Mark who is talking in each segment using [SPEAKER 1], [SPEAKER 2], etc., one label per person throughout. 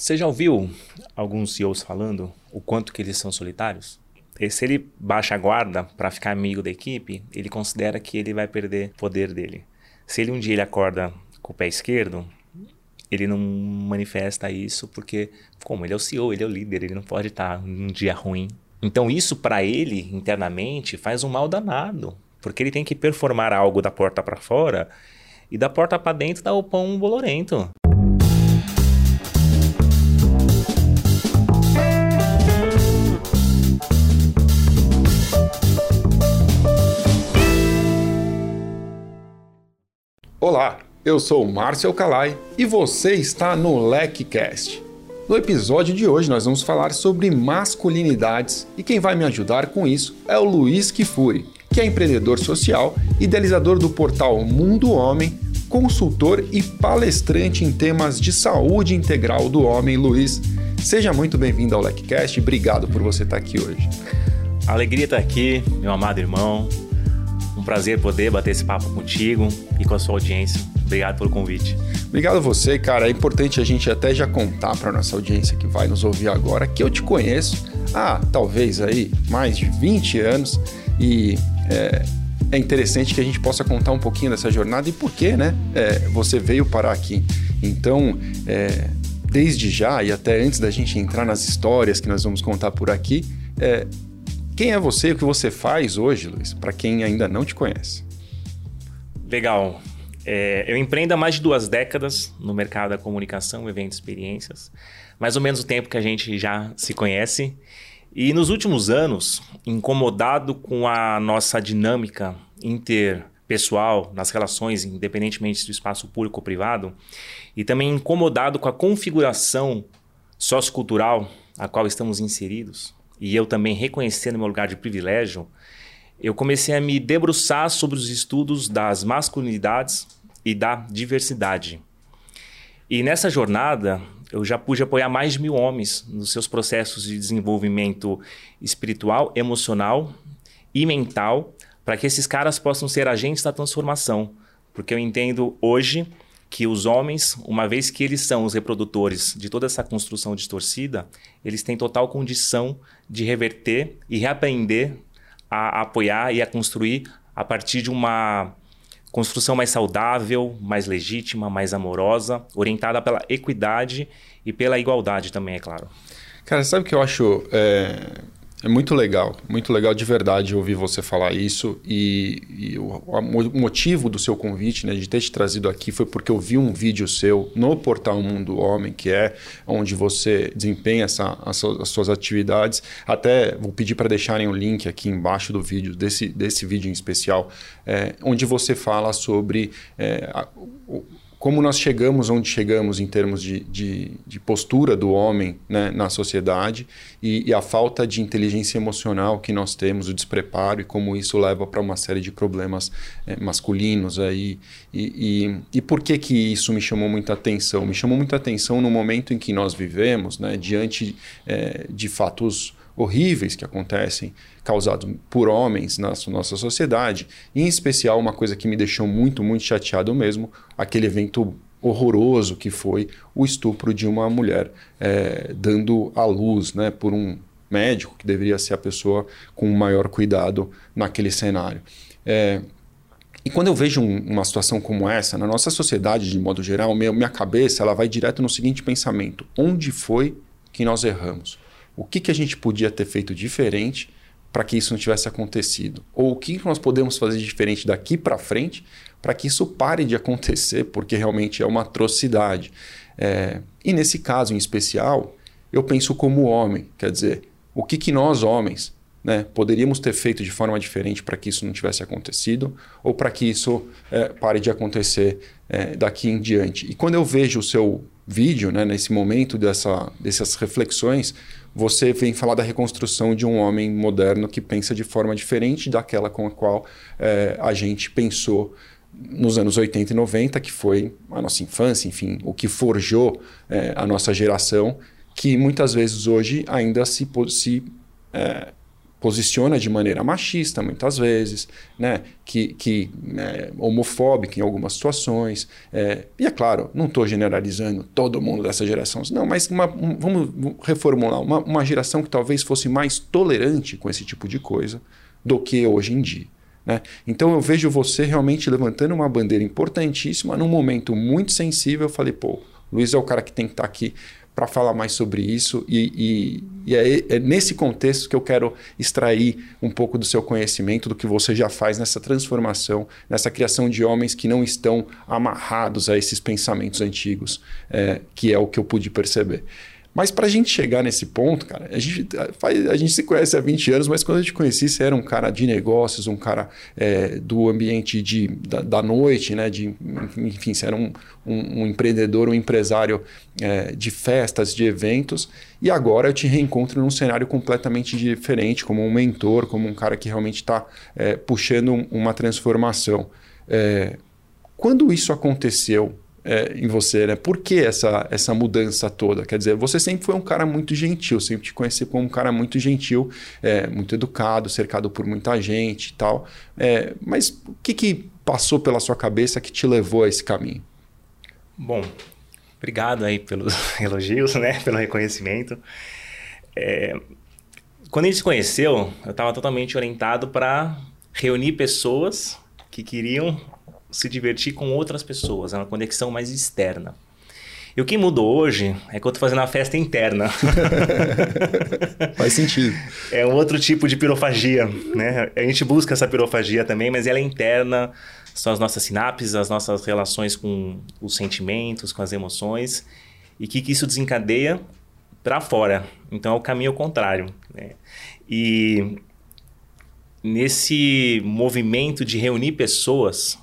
[SPEAKER 1] Você já ouviu alguns CEOs falando o quanto que eles são solitários? E se ele baixa a guarda para ficar amigo da equipe, ele considera que ele vai perder poder dele. Se ele um dia ele acorda com o pé esquerdo, ele não manifesta isso porque, como ele é o CEO, ele é o líder, ele não pode estar num dia ruim. Então isso para ele internamente faz um mal danado, porque ele tem que performar algo da porta para fora e da porta para dentro dá o pão bolorento.
[SPEAKER 2] Olá, eu sou Márcio Alcalai e você está no LecCast. No episódio de hoje nós vamos falar sobre masculinidades e quem vai me ajudar com isso é o Luiz Kifuri, que é empreendedor social, idealizador do portal Mundo Homem, consultor e palestrante em temas de saúde integral do homem. Luiz, seja muito bem-vindo ao LecCast obrigado por você estar aqui hoje.
[SPEAKER 1] alegria estar aqui, meu amado irmão. Um prazer poder bater esse papo contigo e com a sua audiência. Obrigado pelo convite.
[SPEAKER 2] Obrigado a você, cara. É importante a gente até já contar para nossa audiência que vai nos ouvir agora que eu te conheço há talvez aí mais de 20 anos e é, é interessante que a gente possa contar um pouquinho dessa jornada e por que, né? É, você veio parar aqui. Então, é, desde já e até antes da gente entrar nas histórias que nós vamos contar por aqui, é, quem é você e o que você faz hoje, Luiz, para quem ainda não te conhece?
[SPEAKER 1] Legal. É, eu empreendo há mais de duas décadas no mercado da comunicação, eventos, experiências. Mais ou menos o tempo que a gente já se conhece. E nos últimos anos, incomodado com a nossa dinâmica interpessoal nas relações, independentemente do espaço público ou privado, e também incomodado com a configuração sociocultural a qual estamos inseridos, e eu também reconhecendo meu lugar de privilégio, eu comecei a me debruçar sobre os estudos das masculinidades e da diversidade. E nessa jornada, eu já pude apoiar mais de mil homens nos seus processos de desenvolvimento espiritual, emocional e mental, para que esses caras possam ser agentes da transformação. Porque eu entendo hoje que os homens, uma vez que eles são os reprodutores de toda essa construção distorcida, eles têm total condição de reverter e reaprender a, apoiar e a construir a partir de uma construção mais saudável, mais legítima, mais amorosa, orientada pela equidade e pela igualdade também, é claro.
[SPEAKER 2] Cara, sabe o que eu acho é, é muito legal, muito legal de verdade ouvir você falar isso. E, e o, o, motivo do seu convite, né, de ter te trazido aqui, foi porque eu vi um vídeo seu no portal Mundo Homem, que é onde você desempenha essa, as, as suas atividades. Até vou pedir para deixarem o link aqui embaixo do vídeo, desse, desse vídeo em especial, é, onde você fala sobre. É, a, o, como nós chegamos onde chegamos em termos de, de, de postura do homem né, na sociedade e, e, a falta de inteligência emocional que nós temos, o despreparo e como isso leva para uma série de problemas é, masculinos. Aí, e, e, e, por que, que isso me chamou muita atenção? Me chamou muita atenção no momento em que nós vivemos, né, diante é, de fatos horríveis que acontecem, causados por homens na nossa sociedade. Em especial, uma coisa que me deixou muito, muito chateado mesmo, aquele evento horroroso que foi o estupro de uma mulher é, dando à luz né, por um médico, que deveria ser a pessoa com o maior cuidado naquele cenário. É, e quando eu vejo um, uma situação como essa, na nossa sociedade de modo geral, minha, minha cabeça ela vai direto no seguinte pensamento: onde foi que nós erramos? o que, que a gente podia ter feito diferente para que isso não tivesse acontecido? Ou o que nós podemos fazer diferente daqui para frente para que isso pare de acontecer, porque realmente é uma atrocidade. É, e nesse caso em especial, eu penso como homem, quer dizer, o que, que nós homens né, poderíamos ter feito de forma diferente para que isso não tivesse acontecido ou para que isso é, pare de acontecer é, daqui em diante. E quando eu vejo o seu vídeo, né, nesse momento dessa, dessas reflexões, você vem falar da reconstrução de um homem moderno que pensa de forma diferente daquela com a qual é, a gente pensou nos anos 80 e 90, que foi a nossa infância, enfim, o que forjou é, a nossa geração, que muitas vezes hoje ainda se, se é, posiciona de maneira machista muitas vezes, né? que, que é homofóbica em algumas situações. É, e é claro, não estou generalizando todo mundo dessa geração, não, mas uma, um, vamos reformular, uma, uma geração que talvez fosse mais tolerante com esse tipo de coisa do que hoje em dia. Né? Então eu vejo você realmente levantando uma bandeira importantíssima num momento muito sensível. Eu falei, pô, Luiz é o cara que tem que estar tá aqui para falar mais sobre isso. E, e, e é, é, nesse contexto que eu quero extrair um pouco do seu conhecimento, do que você já faz nessa transformação, nessa criação de homens que não estão amarrados a esses pensamentos antigos, é, que é o que eu pude perceber. Mas para a gente chegar nesse ponto, cara, a gente, faz, a gente se conhece há 20 anos, mas quando eu te conheci, você era um cara de negócios, um cara é, do ambiente de, da, da, noite, né? De, enfim, você era um, um, um empreendedor, um empresário é, de festas, de eventos. E agora eu te reencontro num cenário completamente diferente, como um mentor, como um cara que realmente está é, puxando uma transformação. É, quando isso aconteceu, é, em você, né? Por que essa, essa mudança toda? Quer dizer, você sempre foi um cara muito gentil, sempre te conheci como um cara muito gentil, é, muito educado, cercado por muita gente e tal. É, mas o que, que passou pela sua cabeça que te levou a esse caminho?
[SPEAKER 1] Bom, obrigado aí pelos elogios, né? Pelo reconhecimento. É, quando a gente se conheceu, eu estava totalmente orientado para reunir pessoas que queriam se divertir com outras pessoas, é uma conexão mais externa. E o que mudou hoje é que eu estou fazendo uma festa interna.
[SPEAKER 2] Faz sentido.
[SPEAKER 1] É um outro tipo de pirofagia, né? A gente busca essa pirofagia também, mas ela é interna, são as nossas sinapses, as nossas relações com os sentimentos, com as emoções, e que, que isso desencadeia para fora. Então é o caminho contrário. Né? E nesse movimento de reunir pessoas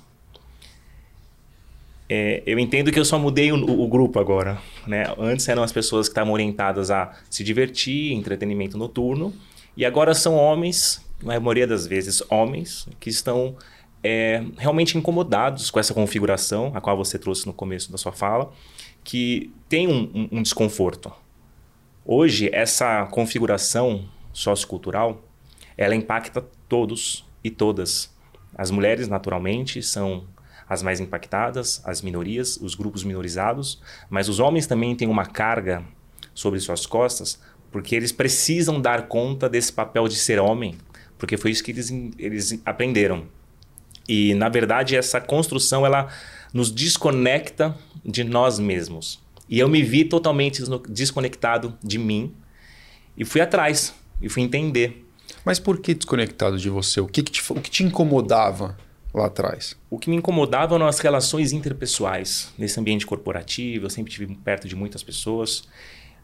[SPEAKER 1] é, eu entendo que eu só mudei o, o, grupo agora. Né? Antes eram as pessoas que estavam orientadas a se divertir, entretenimento noturno, e agora são homens, na maioria das vezes homens, que estão é, realmente incomodados com essa configuração, a qual você trouxe no começo da sua fala, que tem um, um, um desconforto. Hoje, essa configuração sociocultural, ela impacta todos e todas. As mulheres, naturalmente, são as mais impactadas, as minorias, os grupos minorizados, mas os homens também têm uma carga sobre suas costas, porque eles precisam dar conta desse papel de ser homem, porque foi isso que eles, eles aprenderam. E, na verdade, essa construção ela nos desconecta de nós mesmos. E eu me vi totalmente desconectado de mim e fui atrás, e fui entender.
[SPEAKER 2] Mas por que desconectado de você? O que, que, te, o que te incomodava lá atrás?
[SPEAKER 1] O que me incomodava eram as relações interpessoais. Nesse ambiente corporativo, eu sempre estive perto de muitas pessoas.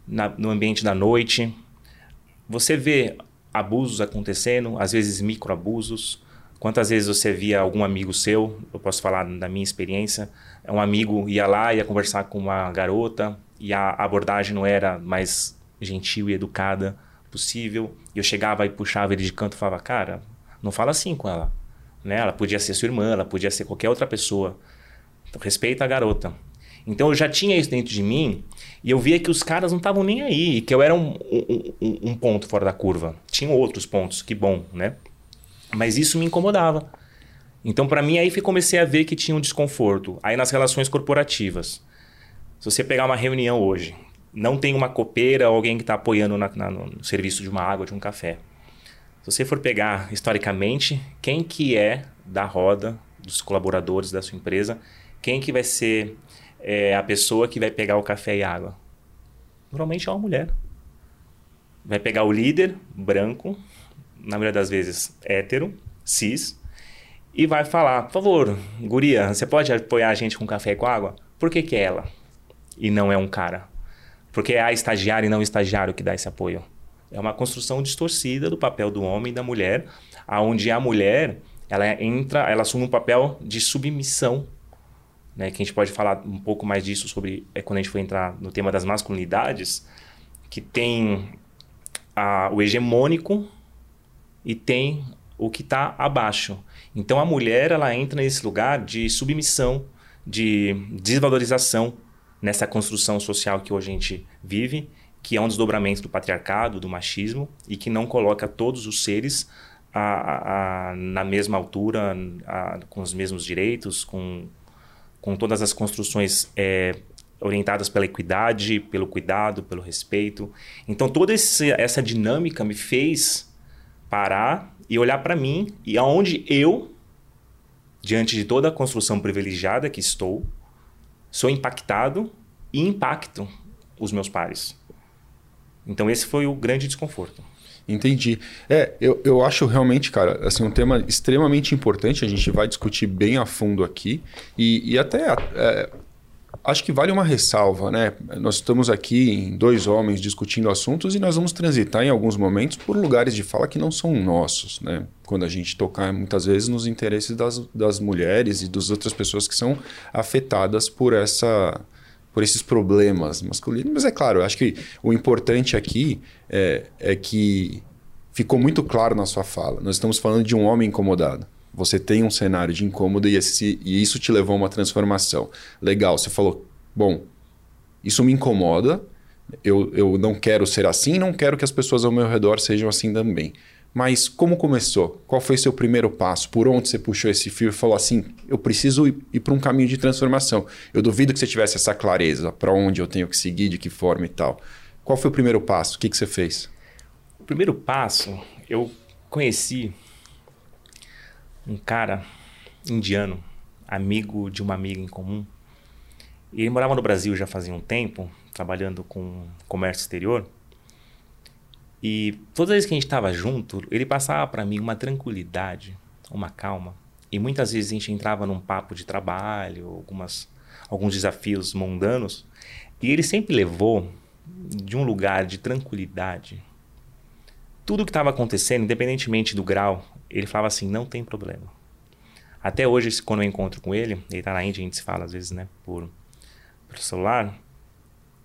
[SPEAKER 1] Na, no ambiente da noite, você vê abusos acontecendo, às vezes microabusos. Quantas vezes você via algum amigo seu, eu posso falar da minha experiência, um amigo ia lá, ia conversar com uma garota e a abordagem não era mais gentil e educada possível. E eu chegava e puxava ele de canto e falava, cara, não fala assim com ela né? Ela podia ser sua irmã, ela podia ser qualquer outra pessoa. Então, respeita a garota. Então eu já tinha isso dentro de mim e eu via que os caras não estavam nem aí, que eu era um, um, um, ponto fora da curva. Tinham outros pontos, que bom, né? Mas isso me incomodava. Então para mim aí comecei a ver que tinha um desconforto. Aí nas relações corporativas. Se você pegar uma reunião hoje, não tem uma copeira ou alguém que está apoiando na, na, no serviço de uma água, de um café. Se você for pegar historicamente, quem que é da roda dos colaboradores da sua empresa, quem que vai ser é, a pessoa que vai pegar o café e água? Normalmente é uma mulher. Vai pegar o líder, branco, na maioria das vezes hétero, cis, e vai falar, por favor, guria, você pode apoiar a gente com café e com água? Por que, que é ela e não é um cara? Porque é a estagiária e não o estagiário que dá esse apoio. É uma construção distorcida do papel do homem e da mulher, aonde a mulher ela entra, ela assume um papel de submissão, né? Que a gente pode falar um pouco mais disso sobre é quando a gente for entrar no tema das masculinidades, que tem a, o hegemônico e tem o que está abaixo. Então a mulher ela entra nesse lugar de submissão, de desvalorização nessa construção social que hoje a gente vive que é um desdobramento do patriarcado, do machismo, e que não coloca todos os seres a, a, na mesma altura, a, com os mesmos direitos, com, com todas as construções é, orientadas pela equidade, pelo cuidado, pelo respeito. Então, toda esse, essa dinâmica me fez parar e olhar para mim e aonde eu, diante de toda a construção privilegiada que estou, sou impactado e impacto os meus pares. Então, esse foi o grande desconforto.
[SPEAKER 2] Entendi. É, eu, eu acho realmente, cara, assim, um tema extremamente importante. A gente vai discutir bem a fundo aqui. E, e até é, acho que vale uma ressalva, né? Nós estamos aqui em dois homens discutindo assuntos e nós vamos transitar em alguns momentos por lugares de fala que não são nossos, né? Quando a gente tocar muitas vezes nos interesses das, das mulheres e das outras pessoas que são afetadas por essa por esses problemas masculinos. Mas é claro, eu acho que o importante aqui é, é que ficou muito claro na sua fala. Nós estamos falando de um homem incomodado. Você tem um cenário de incômodo e, esse, e isso te levou a uma transformação. Legal, você falou, bom, isso me incomoda, eu, eu não quero ser assim, não quero que as pessoas ao meu redor sejam assim também. Mas como começou? Qual foi seu primeiro passo? Por onde você puxou esse fio e falou assim: eu preciso ir, ir para um caminho de transformação? Eu duvido que você tivesse essa clareza para onde eu tenho que seguir, de que forma e tal. Qual foi o primeiro passo? O que, que você fez?
[SPEAKER 1] O primeiro passo, eu conheci um cara indiano, amigo de uma amiga em comum. Ele morava no Brasil já fazia um tempo, trabalhando com comércio exterior. E todas as vezes que a gente estava junto, ele passava para mim uma tranquilidade, uma calma. E muitas vezes a gente entrava num papo de trabalho, algumas, alguns desafios mundanos, e ele sempre levou de um lugar de tranquilidade. Tudo o que estava acontecendo, independentemente do grau, ele falava assim: não tem problema. Até hoje, quando eu encontro com ele, ele está na Índia, a gente se fala às vezes, né, por, por celular,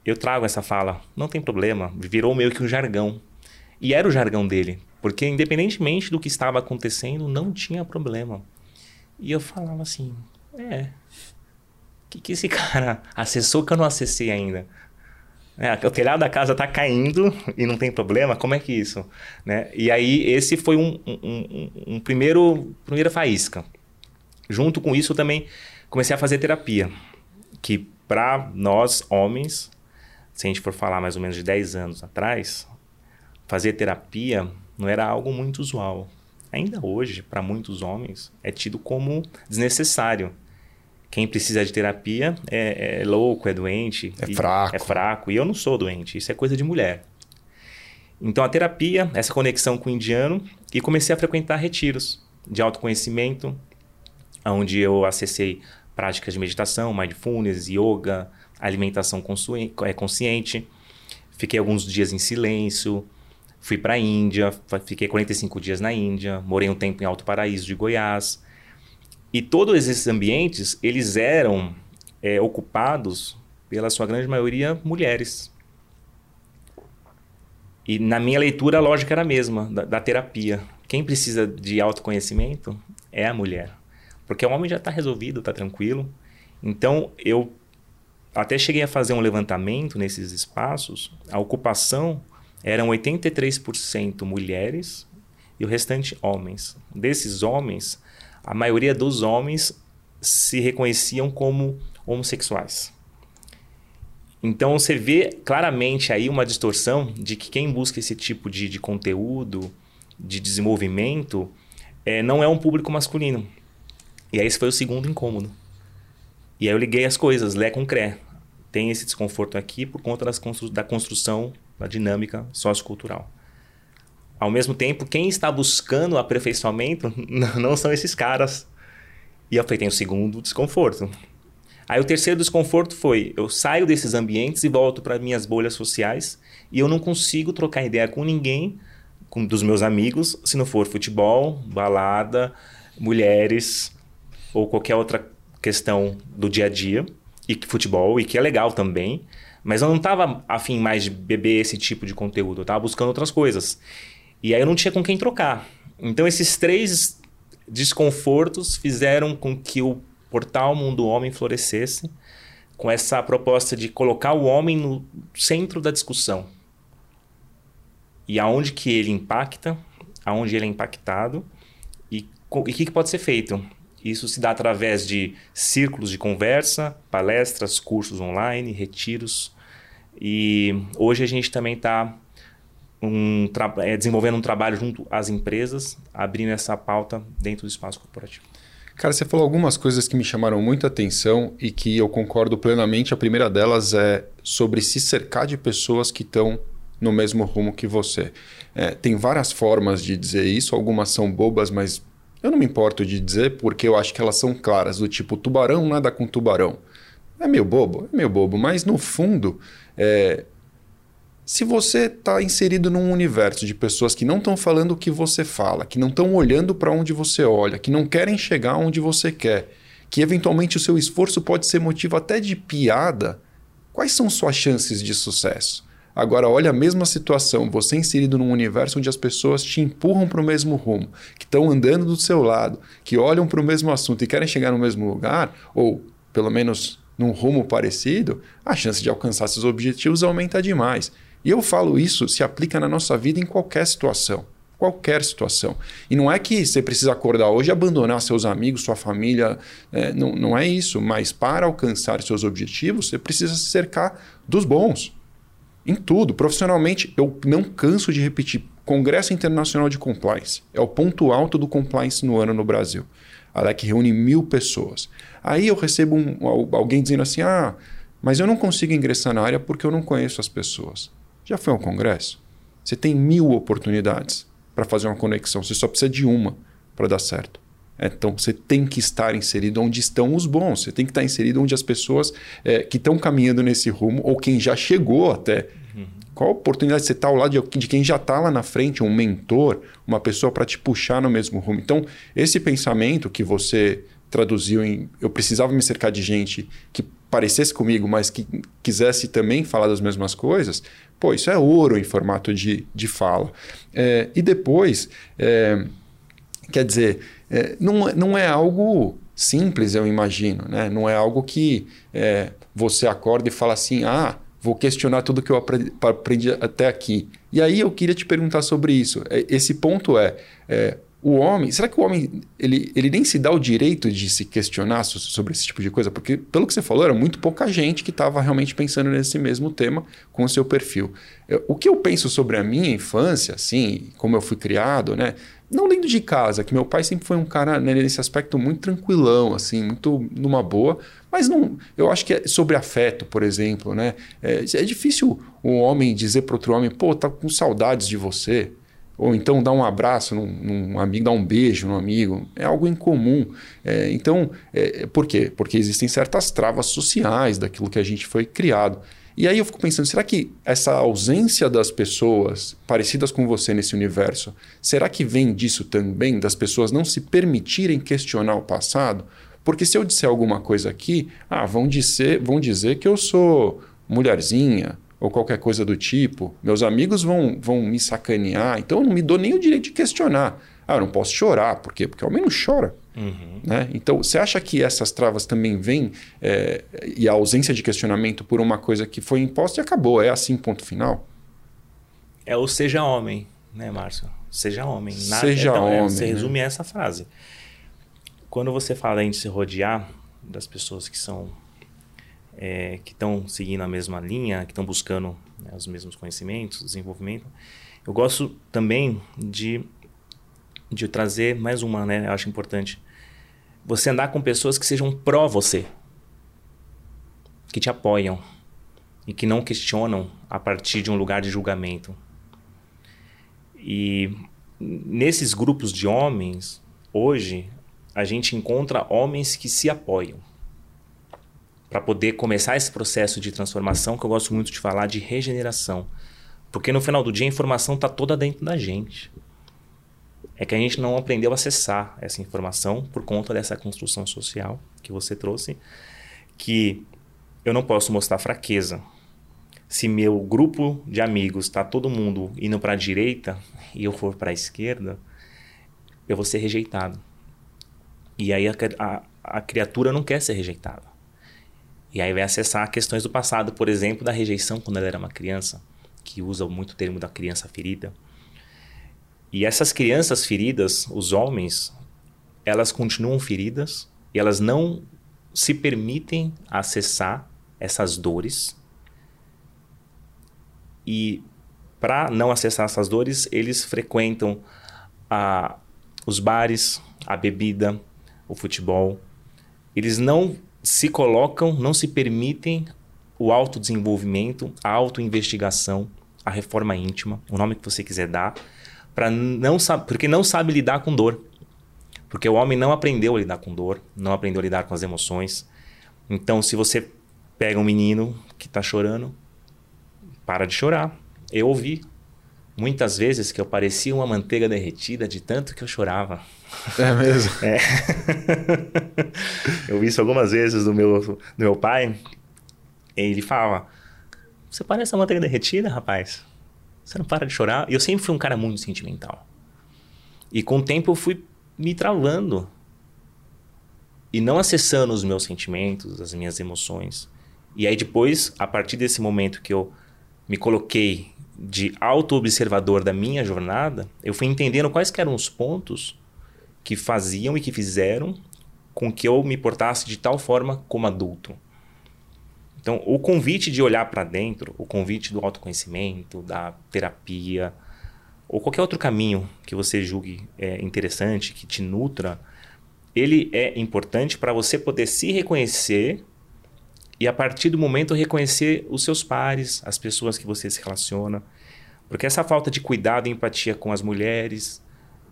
[SPEAKER 1] eu trago essa fala: não tem problema, virou meio que um jargão. E era o jargão dele, porque independentemente do que estava acontecendo, não tinha problema. E eu falava assim: é, o que, que esse cara acessou que eu não acessei ainda? É, o telhado da casa está caindo e não tem problema, como é que isso? Né? E aí esse foi um, um, um, um primeiro primeira faísca. Junto com isso eu também comecei a fazer terapia, que para nós homens, se a gente for falar mais ou menos de 10 anos atrás, fazer terapia não era algo muito usual. Ainda hoje, para muitos homens, é tido como desnecessário. Quem precisa de terapia é, é louco, é doente.
[SPEAKER 2] É fraco.
[SPEAKER 1] É fraco. E eu não sou doente. Isso é coisa de mulher. Então, a terapia, essa conexão com o indiano, e comecei a frequentar retiros de autoconhecimento, onde eu acessei práticas de meditação, mindfulness, yoga, alimentação é, consciente. Fiquei alguns dias em silêncio, Fui para a Índia, fiquei 45 dias na Índia, morei um tempo em Alto Paraíso de Goiás. E todos esses ambientes, eles eram é, ocupados, pela sua grande maioria, mulheres. E na minha leitura, a lógica era a mesma, da, da terapia. Quem precisa de autoconhecimento é a mulher. Porque o homem já está resolvido, está tranquilo. Então, eu até cheguei a fazer um levantamento nesses espaços. A ocupação eram 83% mulheres e o restante homens. Desses homens, a maioria dos homens se reconheciam como homossexuais. Então você vê claramente aí uma distorção de que quem busca esse tipo de, de conteúdo, de desenvolvimento, é, não é um público masculino. E aí esse foi o segundo incômodo. E aí eu liguei as coisas, Lé com Cré. Tem esse desconforto aqui por conta das constru da construção da dinâmica sociocultural. Ao mesmo tempo, quem está buscando aperfeiçoamento não são esses caras. E falei, tem o segundo desconforto. Aí o terceiro desconforto foi, eu saio desses ambientes e volto para minhas bolhas sociais e eu não consigo trocar ideia com ninguém, com dos meus amigos, se não for futebol, balada, mulheres ou qualquer outra questão do dia a dia e futebol e que é legal também. Mas eu não estava afim mais de beber esse tipo de conteúdo, eu estava buscando outras coisas. E aí eu não tinha com quem trocar. Então esses três desconfortos fizeram com que o portal Mundo Homem florescesse com essa proposta de colocar o homem no centro da discussão. e aonde que ele impacta, aonde ele é impactado e o que, que pode ser feito. Isso se dá através de círculos de conversa, palestras, cursos online, retiros. E hoje a gente também está um, é, desenvolvendo um trabalho junto às empresas, abrindo essa pauta dentro do espaço corporativo.
[SPEAKER 2] Cara, você falou algumas coisas que me chamaram muita atenção e que eu concordo plenamente. A primeira delas é sobre se cercar de pessoas que estão no mesmo rumo que você. É, tem várias formas de dizer isso, algumas são bobas, mas eu não me importo de dizer porque eu acho que elas são claras, do tipo tubarão nada com tubarão. É meio bobo, é meio bobo, mas no fundo, é... se você está inserido num universo de pessoas que não estão falando o que você fala, que não estão olhando para onde você olha, que não querem chegar onde você quer, que eventualmente o seu esforço pode ser motivo até de piada, quais são suas chances de sucesso? Agora, olha a mesma situação, você inserido num universo onde as pessoas te empurram para o mesmo rumo, que estão andando do seu lado, que olham para o mesmo assunto e querem chegar no mesmo lugar, ou pelo menos num rumo parecido, a chance de alcançar seus objetivos aumenta demais. E eu falo isso se aplica na nossa vida em qualquer situação. Qualquer situação. E não é que você precisa acordar hoje e abandonar seus amigos, sua família. É, não, não é isso. Mas para alcançar seus objetivos, você precisa se cercar dos bons em tudo. Profissionalmente, eu não canso de repetir: Congresso Internacional de Compliance é o ponto alto do compliance no ano no Brasil. A LEC reúne mil pessoas. Aí eu recebo um, alguém dizendo assim: ah, mas eu não consigo ingressar na área porque eu não conheço as pessoas. Já foi ao congresso? Você tem mil oportunidades para fazer uma conexão, você só precisa de uma para dar certo. Então você tem que estar inserido onde estão os bons, você tem que estar inserido onde as pessoas é, que estão caminhando nesse rumo, ou quem já chegou até. Uhum. Qual a oportunidade de você estar ao lado de, de quem já está lá na frente, um mentor, uma pessoa para te puxar no mesmo rumo? Então, esse pensamento que você traduziu em eu precisava me cercar de gente que parecesse comigo, mas que quisesse também falar das mesmas coisas, pô, isso é ouro em formato de, de fala. É, e depois, é, quer dizer, é, não, não é algo simples, eu imagino. Né? Não é algo que é, você acorda e fala assim: ah, vou questionar tudo que eu aprendi, aprendi até aqui. E aí eu queria te perguntar sobre isso. É, esse ponto é, é o homem, será que o homem ele, ele nem se dá o direito de se questionar sobre esse tipo de coisa? Porque, pelo que você falou, era muito pouca gente que estava realmente pensando nesse mesmo tema com o seu perfil. Eu, o que eu penso sobre a minha infância, assim, como eu fui criado, né? Não dentro de casa, que meu pai sempre foi um cara né, nesse aspecto muito tranquilão, assim, muito numa boa, mas não, eu acho que é sobre afeto, por exemplo, né? É, é difícil um homem dizer para outro homem, pô, tá com saudades de você, ou então dar um abraço num, num, amigo, dar um beijo num amigo, é algo incomum. É, então, é, por quê? Porque existem certas travas sociais daquilo que a gente foi criado. E aí eu fico pensando, será que essa ausência das pessoas parecidas com você nesse universo, será que vem disso também, das pessoas não se permitirem questionar o passado? Porque se eu disser alguma coisa aqui, ah, vão dizer, vão dizer que eu sou mulherzinha, ou qualquer coisa do tipo, meus amigos vão, vão me sacanear, então eu não me dou nem o direito de questionar. Ah, eu não posso chorar, por quê? Porque o homem não chora. Uhum. Né? Então, você acha que essas travas também vêm é, e a ausência de questionamento por uma coisa que foi imposta e acabou? É assim, ponto final?
[SPEAKER 1] É o seja homem, né, Márcio? Seja homem.
[SPEAKER 2] Nada, seja então, homem. É,
[SPEAKER 1] você né? resume essa frase. Quando você fala em se rodear das pessoas que são é, que estão seguindo a mesma linha, que estão buscando né, os mesmos conhecimentos, desenvolvimento. Eu gosto também de, de trazer mais uma, né? Eu acho importante. Você andar com pessoas que sejam pró você, que te apoiam e que não questionam a partir de um lugar de julgamento. E nesses grupos de homens, hoje, a gente encontra homens que se apoiam para poder começar esse processo de transformação que eu gosto muito de falar de regeneração. Porque no final do dia a informação está toda dentro da gente. É que a gente não aprendeu a acessar essa informação por conta dessa construção social que você trouxe, que eu não posso mostrar fraqueza. Se meu grupo de amigos está todo mundo indo para a direita e eu for para a esquerda, eu vou ser rejeitado. E aí a, a, a criatura não quer ser rejeitada. E aí vai acessar questões do passado, por exemplo, da rejeição quando ela era uma criança. que usa muito o termo da criança ferida. E essas crianças feridas, os homens, elas continuam feridas e elas não se permitem acessar essas dores. E para não acessar essas dores, eles frequentam a, os bares, a bebida, o futebol. Eles não se colocam, não se permitem o autodesenvolvimento, a autoinvestigação, a reforma íntima, o nome que você quiser dar, para não porque não sabe lidar com dor. Porque o homem não aprendeu a lidar com dor, não aprendeu a lidar com as emoções. Então, se você pega um menino que está chorando, para de chorar. Eu ouvi muitas vezes que eu parecia uma manteiga derretida de tanto que eu chorava.
[SPEAKER 2] É mesmo?
[SPEAKER 1] É. eu vi isso algumas vezes do meu, do meu pai. Ele falava: Você parece uma manteiga derretida, rapaz. Você não para de chorar. Eu sempre fui um cara muito sentimental. E com o tempo eu fui me travando e não acessando os meus sentimentos, as minhas emoções. E aí depois, a partir desse momento que eu me coloquei de auto-observador da minha jornada, eu fui entendendo quais eram os pontos que faziam e que fizeram com que eu me portasse de tal forma como adulto. Então, o convite de olhar para dentro, o convite do autoconhecimento, da terapia, ou qualquer outro caminho que você julgue é, interessante, que te nutra, ele é importante para você poder se reconhecer e a partir do momento reconhecer os seus pares, as pessoas que você se relaciona. Porque essa falta de cuidado e empatia com as mulheres,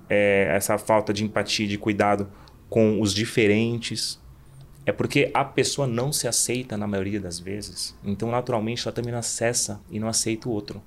[SPEAKER 1] é, essa falta de empatia de cuidado com os diferentes, é porque a pessoa não se aceita na maioria das vezes. Então, naturalmente, ela também não acessa e não aceita o outro.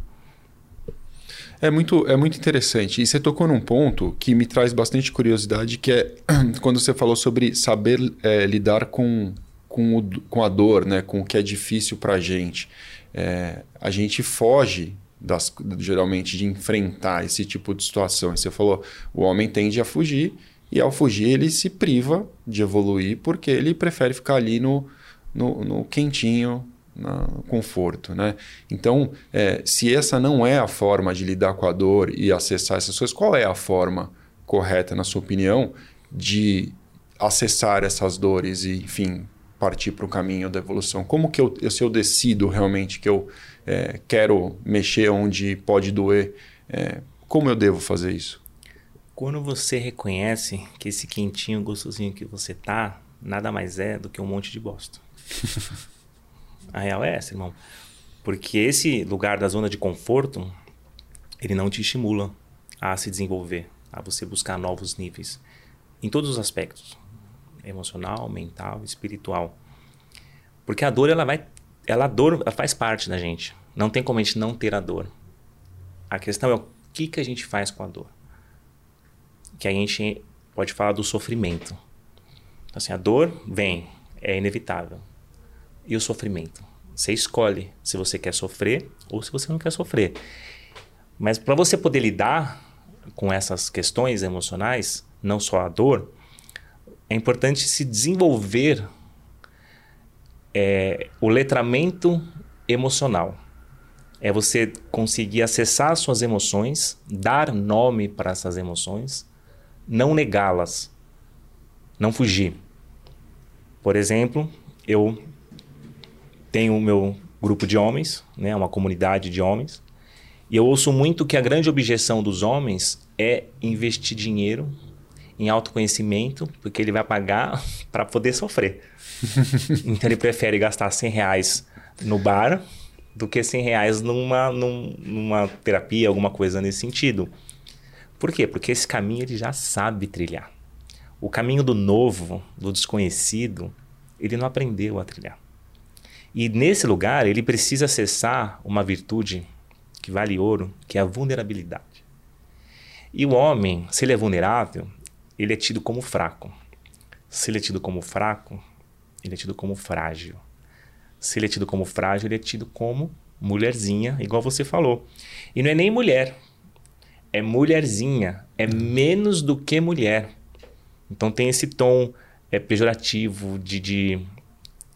[SPEAKER 2] É muito, é muito interessante. E você tocou num ponto que me traz bastante curiosidade, que é quando você falou sobre saber é, lidar com com, o, com a dor, né? com o que é difícil para a gente. É, a gente foge das, geralmente de enfrentar esse tipo de situação. Você falou, o homem tende a fugir e ao fugir ele se priva de evoluir porque ele prefere ficar ali no, no, no quentinho, no conforto. Né? Então, é, se essa não é a forma de lidar com a dor e acessar essas coisas, qual é a forma correta, na sua opinião, de acessar essas dores e, enfim, partir para o caminho da evolução? Como que eu, se eu decido realmente que eu é, quero mexer onde pode doer, é, como eu devo fazer isso?
[SPEAKER 1] Quando você reconhece que esse quentinho, gostosinho que você tá, nada mais é do que um monte de bosta. A real é essa, irmão. Porque esse lugar da zona de conforto, ele não te estimula a se desenvolver, a você buscar novos níveis. Em todos os aspectos emocional, mental, espiritual. Porque a dor ela vai, ela a dor ela faz parte da gente. Não tem como a gente não ter a dor. A questão é o que que a gente faz com a dor. Que a gente pode falar do sofrimento. Então, assim, a dor vem, é inevitável. E o sofrimento? Você escolhe se você quer sofrer ou se você não quer sofrer. Mas para você poder lidar com essas questões emocionais, não só a dor, é importante se desenvolver é, o letramento emocional. É você conseguir acessar suas emoções, dar nome para essas emoções, não negá-las, não fugir. Por exemplo, eu tenho o meu grupo de homens, né, uma comunidade de homens, e eu ouço muito que a grande objeção dos homens é investir dinheiro em autoconhecimento, porque ele vai pagar para poder sofrer. então ele prefere gastar 100 reais no bar do que 100 reais numa, numa terapia, alguma coisa nesse sentido. Por quê? Porque esse caminho ele já sabe trilhar. O caminho do novo, do desconhecido, ele não aprendeu a trilhar. E nesse lugar ele precisa acessar uma virtude que vale ouro, que é a vulnerabilidade. E o homem, se ele é vulnerável, ele é tido como fraco. Se ele é tido como fraco, ele é tido como frágil. Se ele é tido como frágil, ele é tido como mulherzinha, igual você falou. E não é nem mulher, é mulherzinha, é menos do que mulher. Então tem esse tom é, pejorativo de, de,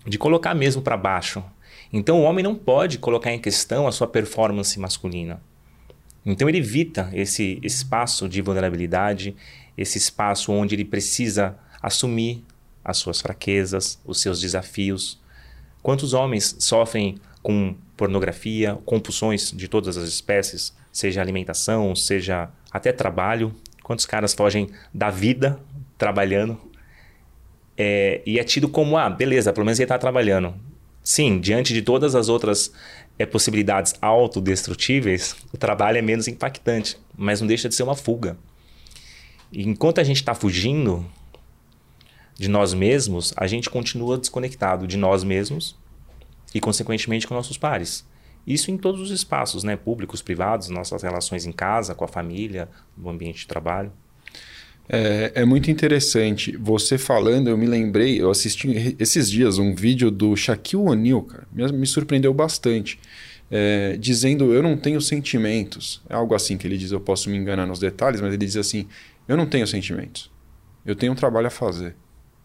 [SPEAKER 1] de colocar mesmo para baixo. Então o homem não pode colocar em questão a sua performance masculina. Então ele evita esse espaço de vulnerabilidade, esse espaço onde ele precisa assumir as suas fraquezas, os seus desafios. Quantos homens sofrem com pornografia, compulsões de todas as espécies, seja alimentação, seja até trabalho? Quantos caras fogem da vida trabalhando é, e é tido como, ah, beleza, pelo menos ele está trabalhando. Sim, diante de todas as outras é, possibilidades autodestrutíveis, o trabalho é menos impactante, mas não deixa de ser uma fuga. E enquanto a gente está fugindo de nós mesmos, a gente continua desconectado de nós mesmos e, consequentemente, com nossos pares. Isso em todos os espaços, né? públicos, privados, nossas relações em casa, com a família, no ambiente de trabalho.
[SPEAKER 2] É, é, muito interessante. Você falando, eu me lembrei, eu assisti esses dias um vídeo do Shaquille O'Neal, cara. Me, surpreendeu bastante. É, dizendo eu não tenho sentimentos. É algo assim que ele diz, eu posso me enganar nos detalhes, mas ele diz assim: eu não tenho sentimentos. Eu tenho um trabalho a fazer.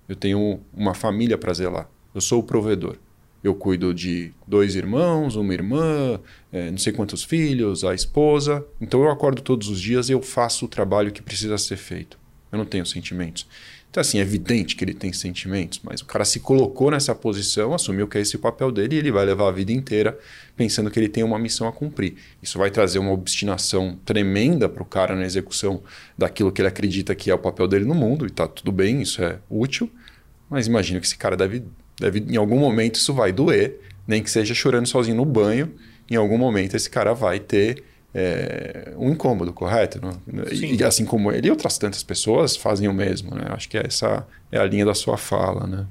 [SPEAKER 2] Eu tenho uma família para zelar. Eu sou o provedor. Eu cuido de dois irmãos, uma irmã, é, não sei quantos filhos, a esposa. Então eu acordo todos os dias e eu faço o trabalho que precisa ser feito. Eu não tenho sentimentos. Então, assim, é evidente que ele tem sentimentos, mas o cara se colocou nessa posição, assumiu que é esse o papel dele e ele vai levar a vida inteira pensando que ele tem uma missão a cumprir. Isso vai trazer uma obstinação tremenda para o cara na execução daquilo que ele acredita que é o papel dele no mundo, e tá tudo bem, isso é útil, mas imagino que esse cara deve, deve em algum momento isso vai doer, nem que seja chorando sozinho no banho, em algum momento esse cara vai ter é, um incômodo, correto? E, assim como ele e outras tantas pessoas fazem o mesmo, né? Acho que essa é a linha da sua fala, né?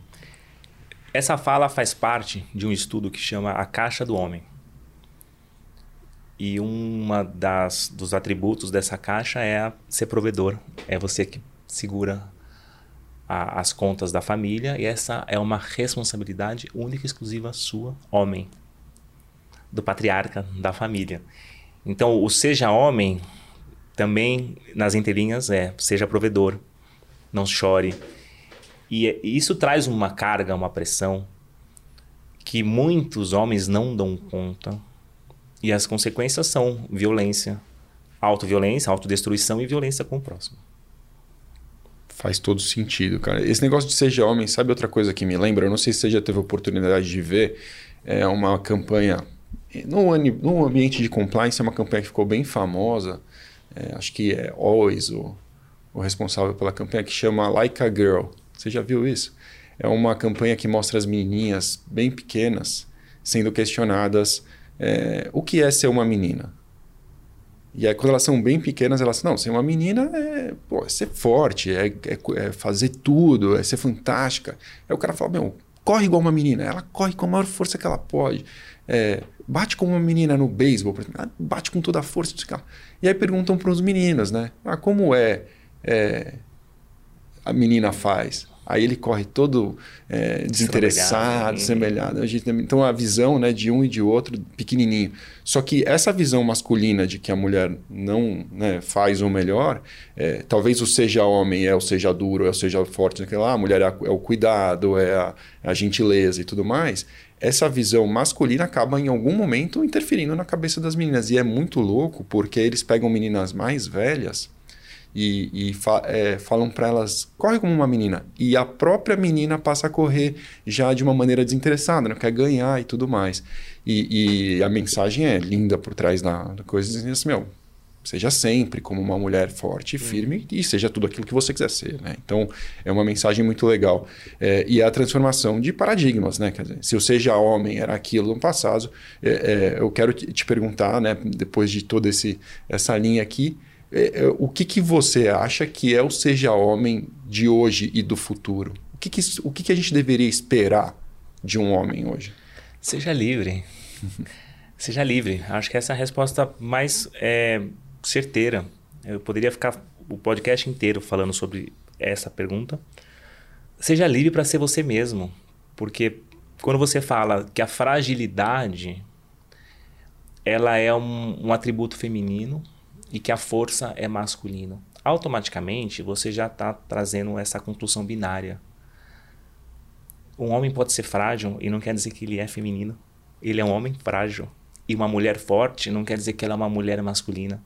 [SPEAKER 1] Essa fala faz parte de um estudo que chama a caixa do homem. E uma das dos atributos dessa caixa é ser provedor, é você que segura a, as contas da família e essa é uma responsabilidade única e exclusiva sua, homem, do patriarca da família. Então, o seja homem também nas entrelinhas é seja provedor, não chore. E isso traz uma carga, uma pressão que muitos homens não dão conta. E as consequências são violência, autoviolência, autodestruição e violência com o próximo.
[SPEAKER 2] Faz todo sentido, cara. Esse negócio de seja homem, sabe outra coisa que me lembra? Eu não sei se você já teve oportunidade de ver. É uma campanha no, no ambiente de compliance, é uma campanha que ficou bem famosa. É, acho que é Always o, o responsável pela campanha, que chama Like a Girl. Você já viu isso? É uma campanha que mostra as menininhas bem pequenas sendo questionadas é, o que é ser uma menina. E aí, quando elas são bem pequenas, elas não, ser uma menina é, pô, é ser forte, é, é, é, fazer tudo, é ser fantástica. Aí o cara fala, meu, corre igual uma menina. Ela corre com a maior força que ela pode. É, bate como uma menina no beisebol, por exemplo. bate com toda a força. E aí perguntam para os meninos, né? Ah, como é, é, a menina faz? Aí ele corre todo é, desinteressado, semelhado. Então a visão né, de um e de outro pequenininho. Só que essa visão masculina de que a mulher não né, faz o melhor, é, talvez o seja homem é o seja duro, é o seja forte, lá, a mulher é, é, o cuidado, é a, é a gentileza e tudo mais essa visão masculina acaba em algum momento interferindo na cabeça das meninas. E é muito louco porque eles pegam meninas mais velhas e, e fa é, falam para elas, corre como uma menina. E a própria menina passa a correr já de uma maneira desinteressada, não quer ganhar e tudo mais. E, e a mensagem é linda por trás da, da coisa, dizendo assim, meu, Seja sempre como uma mulher forte e firme e seja tudo aquilo que você quiser ser. Né? Então, é uma mensagem muito legal. É, e a transformação de paradigmas. Né? Quer dizer, se o seja homem era aquilo no passado, é, é, eu quero te perguntar, né, depois de toda esse, essa linha aqui, é, é, o que, que você acha que é o seja homem de hoje e do futuro? O que, que, o que, que a gente deveria esperar de um homem hoje?
[SPEAKER 1] Seja livre. seja livre. Acho que essa é a resposta mais é, certeira. Eu poderia ficar o podcast inteiro falando sobre essa pergunta. Seja livre para ser você mesmo, porque quando você fala que a fragilidade ela é um, um atributo feminino e que a força é masculino, automaticamente você já está trazendo essa construção binária. Um homem pode ser frágil e não quer dizer que ele é feminino. ele é um homem frágil. E uma mulher forte não quer dizer que ela é uma mulher masculina.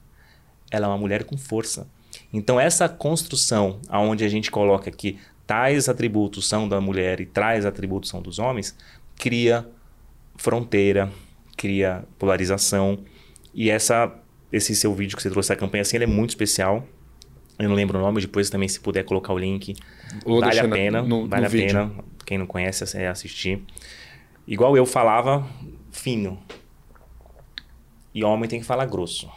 [SPEAKER 1] Ela é uma mulher com força. Então essa construção aonde a gente coloca que tais atributos são da mulher e tais atributos são dos homens, cria fronteira, cria polarização. E essa esse seu vídeo que você trouxe a campanha assim, ele é muito especial. Eu não lembro o nome, depois também se puder colocar o link. Vou vale a pena, no, vale no a vídeo. pena. Quem não conhece é assistir. Igual eu falava fino. E homem tem que falar grosso.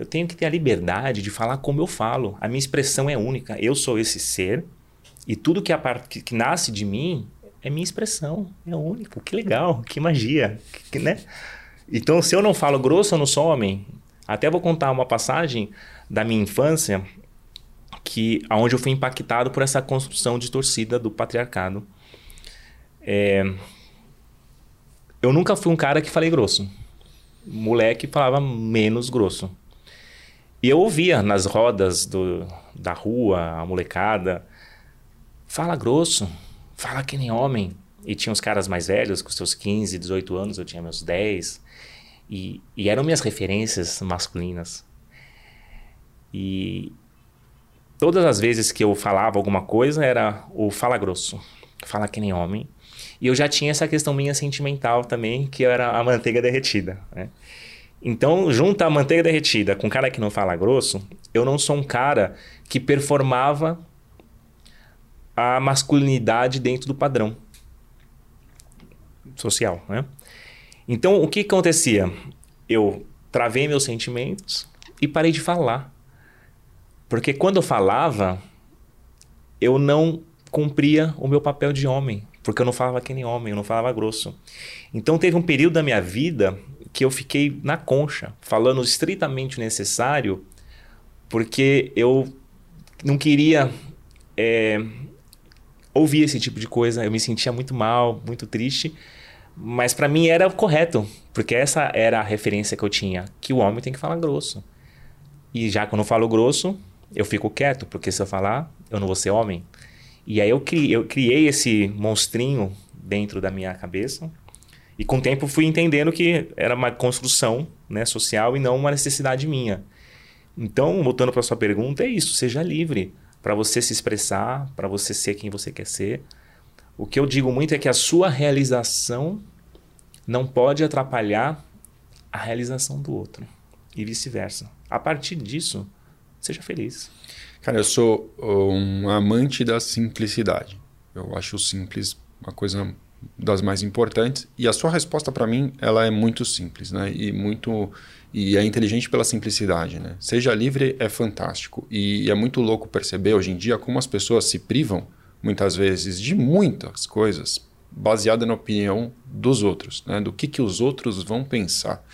[SPEAKER 1] Eu tenho que ter a liberdade de falar como eu falo. A minha expressão é única. Eu sou esse ser e tudo que, a part... que nasce de mim é minha expressão. É único. Que legal, que magia, que, né? Então, se eu não falo grosso, eu não sou homem. Até vou contar uma passagem da minha infância que aonde eu fui impactado por essa construção de torcida do patriarcado. É... Eu nunca fui um cara que falei grosso. Moleque falava menos grosso. E eu ouvia nas rodas do, da rua, a molecada, fala grosso, fala que nem homem. E tinha os caras mais velhos, com seus 15, 18 anos, eu tinha meus 10. E, e eram minhas referências masculinas. E todas as vezes que eu falava alguma coisa era o fala grosso, fala que nem homem. E eu já tinha essa questão minha sentimental também, que era a manteiga derretida. Né? Então, junta a manteiga derretida com cara que não fala grosso, eu não sou um cara que performava a masculinidade dentro do padrão social, né? Então, o que acontecia? Eu travei meus sentimentos e parei de falar. Porque quando eu falava, eu não cumpria o meu papel de homem. Porque eu não falava que nem homem, eu não falava grosso. Então, teve um período da minha vida que eu fiquei na concha, falando estritamente o necessário, porque eu não queria é, ouvir esse tipo de coisa. Eu me sentia muito mal, muito triste. Mas para mim era correto, porque essa era a referência que eu tinha, que o homem tem que falar grosso. E já quando eu falo grosso, eu fico quieto, porque se eu falar, eu não vou ser homem. E aí eu criei, eu criei esse monstrinho dentro da minha cabeça, e com o tempo fui entendendo que era uma construção né, social e não uma necessidade minha. Então, voltando para sua pergunta, é isso: seja livre para você se expressar, para você ser quem você quer ser. O que eu digo muito é que a sua realização não pode atrapalhar a realização do outro e vice-versa. A partir disso, seja feliz.
[SPEAKER 2] Cara, eu sou um amante da simplicidade. Eu acho o simples uma coisa das mais importantes. E a sua resposta para mim, ela é muito simples, né? E muito e é inteligente pela simplicidade, né? Seja livre é fantástico e é muito louco perceber hoje em dia como as pessoas se privam muitas vezes de muitas coisas baseada na opinião dos outros, né? Do que que os outros vão pensar.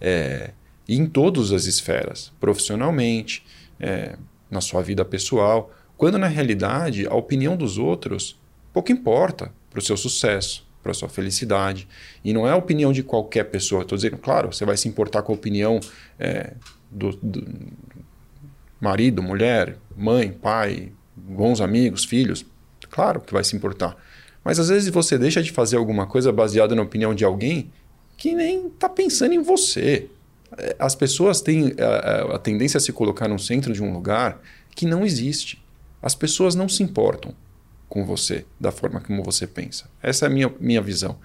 [SPEAKER 2] É, em todas as esferas, profissionalmente, é, na sua vida pessoal, quando na realidade a opinião dos outros pouco importa para o seu sucesso, para a sua felicidade. E não é a opinião de qualquer pessoa. Estou dizendo, claro, você vai se importar com a opinião é, do, do marido, mulher, mãe, pai, bons amigos, filhos. Claro que vai se importar. Mas às vezes você deixa de fazer alguma coisa baseada na opinião de alguém que nem está pensando em você. É, as pessoas têm a, a, tendência a se colocar no centro de um lugar que não existe. As pessoas não se importam com você, da forma como você pensa. Essa é a minha, minha visão.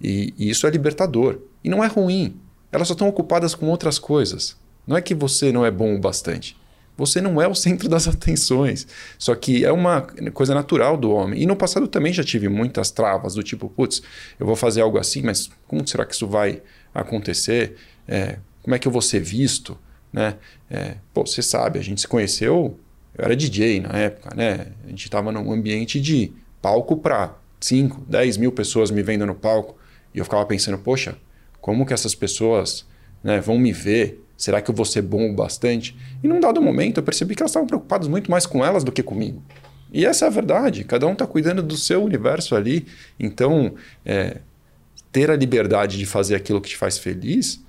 [SPEAKER 2] E, e isso é libertador. E não é ruim. Elas só estão ocupadas com outras coisas. Não é que você não é bom o bastante. Você não é o centro das atenções. Só que é uma coisa natural do homem. E no passado também já tive muitas travas, do tipo, putz, eu vou fazer algo assim, mas como será que isso vai acontecer? É, como é que eu vou ser visto? Né? É, pô, você sabe, a gente se conheceu eu era DJ na época, né? A gente estava num ambiente de palco para 5, 10 mil pessoas me vendo no palco. E eu ficava pensando, poxa, como que essas pessoas né, vão me ver? Será que eu vou ser bom o bastante? E num dado momento eu percebi que elas estavam preocupadas muito mais com elas do que comigo. E essa é a verdade. Cada um está cuidando do seu universo ali. Então, é, ter a liberdade de fazer aquilo que te faz feliz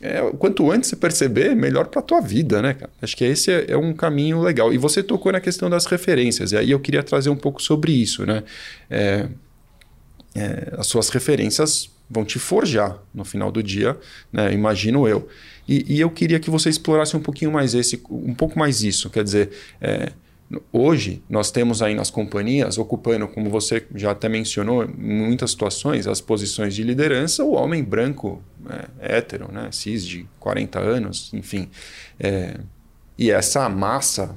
[SPEAKER 2] é, quanto antes você perceber, melhor para a tua vida, né, cara? Acho que esse é, é, um caminho legal. E você tocou na questão das referências, e aí eu queria trazer um pouco sobre isso, né? É, é, as suas referências vão te forjar no final do dia, né? imagino eu. E, e, eu queria que você explorasse um pouquinho mais esse, um pouco mais isso. Quer dizer, é, hoje nós temos aí nas companhias ocupando, como você já até mencionou, em muitas situações, as posições de liderança, o homem branco, é, hétero, né? cis de 40 anos, enfim. É, e essa massa,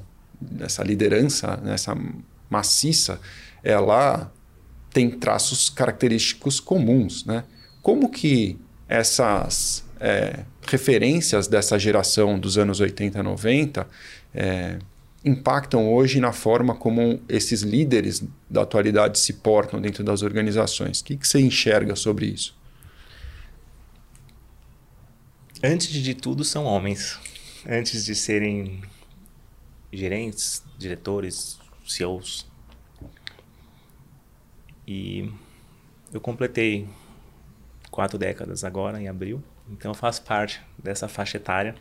[SPEAKER 2] essa liderança, essa maciça, ela tem traços característicos comuns, né? Como que essas é, referências dessa geração dos anos 80 90 é, impactam hoje na forma como esses líderes da atualidade se portam dentro das organizações? O que, que você enxerga sobre isso?
[SPEAKER 1] Antes de tudo, são homens. Antes de serem gerentes, diretores, CEOs. E eu completei quatro décadas agora, em abril. Então eu faço parte dessa faixa etária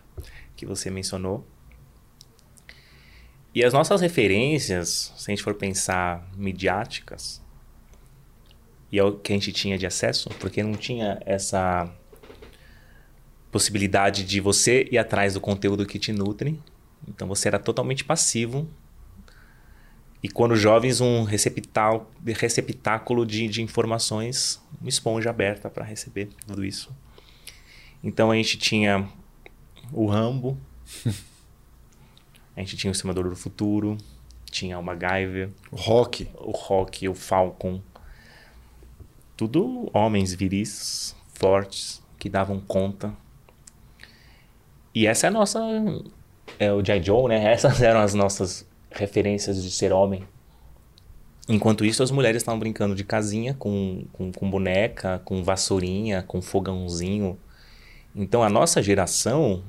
[SPEAKER 1] que você mencionou. E as nossas referências, se a gente for pensar midiáticas, e é o que a gente tinha de acesso, porque não tinha essa possibilidade de você ir atrás do conteúdo que te nutre. Então você era totalmente passivo e quando jovens, um receptáculo de, de informações, uma esponja aberta para receber tudo isso. Então a gente tinha o Rambo, a gente tinha o Simulador do Futuro, tinha o MacGyver,
[SPEAKER 2] o Rock,
[SPEAKER 1] o Rock, o Falcon. Tudo homens viris, fortes, que davam conta. E essa é a nossa. É o J. Joe, né? Essas eram as nossas referências de ser homem. Enquanto isso, as mulheres estavam brincando de casinha com, com, com, boneca, com vassourinha, com fogãozinho. Então, a nossa geração,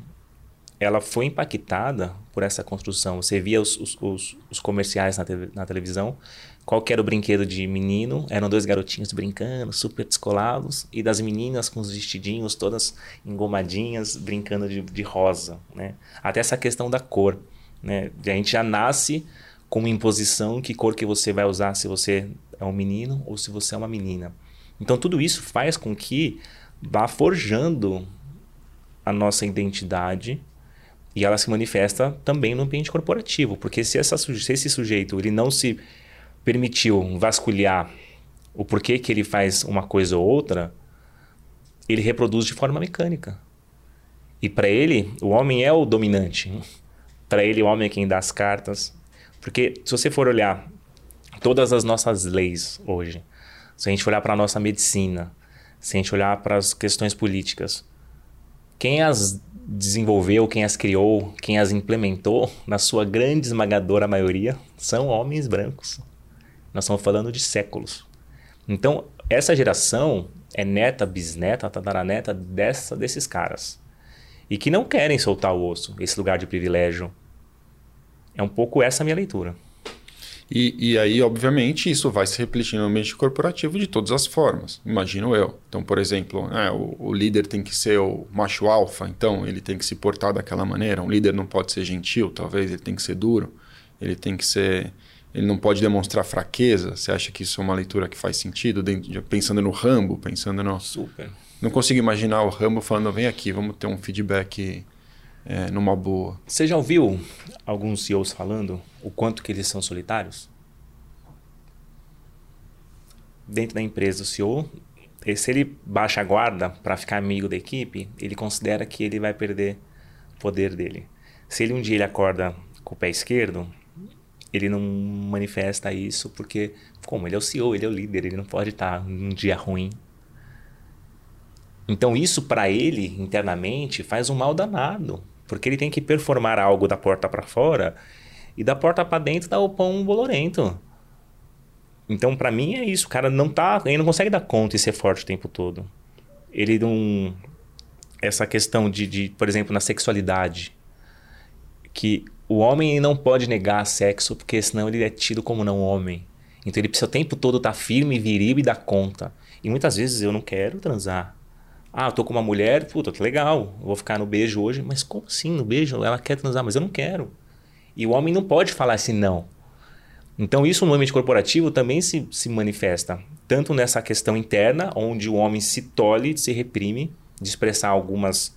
[SPEAKER 1] ela foi impactada por essa construção. Você via os, os, os, os comerciais na, te, na televisão, qual era o brinquedo de menino? Eram dois garotinhos brincando, super descolados, e das meninas com os vestidinhos todas engomadinhas, brincando de, de rosa. Né? Até essa questão da cor. Né? A gente já nasce com uma imposição que cor que você vai usar se você é um menino ou se você é uma menina. Então tudo isso faz com que vá forjando a nossa identidade e ela se manifesta também no ambiente corporativo, porque se, essa, se esse sujeito ele não se permitiu vasculhar o porquê que ele faz uma coisa ou outra, ele reproduz de forma mecânica. E para ele, o homem é o dominante. Para ele, o homem é quem dá as cartas. Porque se você for olhar todas as nossas leis hoje, se a gente olhar para a nossa medicina, se a gente olhar para as questões políticas, quem as desenvolveu, quem as criou, quem as implementou, na sua grande esmagadora maioria, são homens brancos. Nós estamos falando de séculos. Então, essa geração é neta, bisneta, tataraneta dessa, desses caras. E que não querem soltar o osso, esse lugar de privilégio, é um pouco essa a minha leitura.
[SPEAKER 2] E, e aí, obviamente, isso vai se refletir no ambiente corporativo de todas as formas, imagino eu. Então, por exemplo, né, o, o, líder tem que ser o macho alfa, então ele tem que se portar daquela maneira. Um líder não pode ser gentil, talvez, ele tem que ser duro, ele tem que ser. Ele não pode demonstrar fraqueza. Você acha que isso é uma leitura que faz sentido? De, pensando no Rambo, pensando no.
[SPEAKER 1] Super.
[SPEAKER 2] Não consigo imaginar o Rambo falando: vem aqui, vamos ter um feedback é, numa boa.
[SPEAKER 1] Você já ouviu alguns CEOs falando o quanto que eles são solitários? Dentro da empresa, o CEO, se ele baixa a guarda para ficar amigo da equipe, ele considera que ele vai perder poder dele. Se ele um dia ele acorda com o pé esquerdo, ele não manifesta isso porque, como ele é o CEO, ele é o líder, ele não pode estar num dia ruim. Então isso para ele internamente faz um mal danado, porque ele tem que performar algo da porta para fora e da porta para dentro dá o pão bolorento. Então, para mim é isso. O cara não tá, ele não consegue dar conta e ser forte o tempo todo. Ele não essa questão de, de por exemplo, na sexualidade, que o homem não pode negar sexo porque senão ele é tido como não homem. Então ele precisa o tempo todo estar tá firme, viril e dar conta. E muitas vezes eu não quero transar. Ah, eu tô com uma mulher, puta, que legal, vou ficar no beijo hoje. Mas como assim no beijo? Ela quer transar, mas eu não quero. E o homem não pode falar assim, não. Então, isso no ambiente corporativo também se, se manifesta, tanto nessa questão interna, onde o homem se tolhe, se reprime de expressar algumas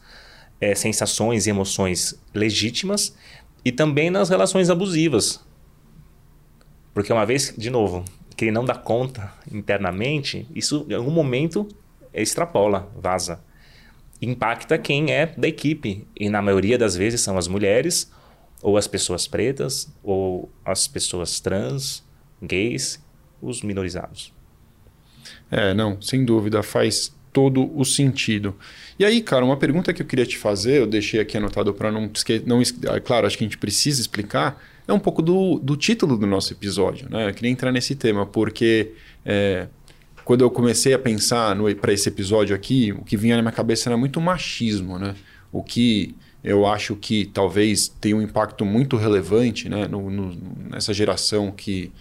[SPEAKER 1] é, sensações e emoções legítimas, e também nas relações abusivas. Porque uma vez, de novo, que ele não dá conta internamente, isso em algum momento extrapola, vaza. Impacta quem é da equipe. E na maioria das vezes são as mulheres, ou as pessoas pretas, ou as pessoas trans, gays, os minorizados.
[SPEAKER 2] É, não, sem dúvida, faz todo o sentido. E aí, cara, uma pergunta que eu queria te fazer, eu deixei aqui anotado para não. Não, ah, claro, acho que a gente precisa explicar é um pouco do, do título do nosso episódio. Né? Eu queria entrar nesse tema, porque é, quando eu comecei a pensar para esse episódio aqui, o que vinha na minha cabeça era muito machismo. Né? O que eu acho que talvez tenha um impacto muito relevante né? No, no, nessa geração que,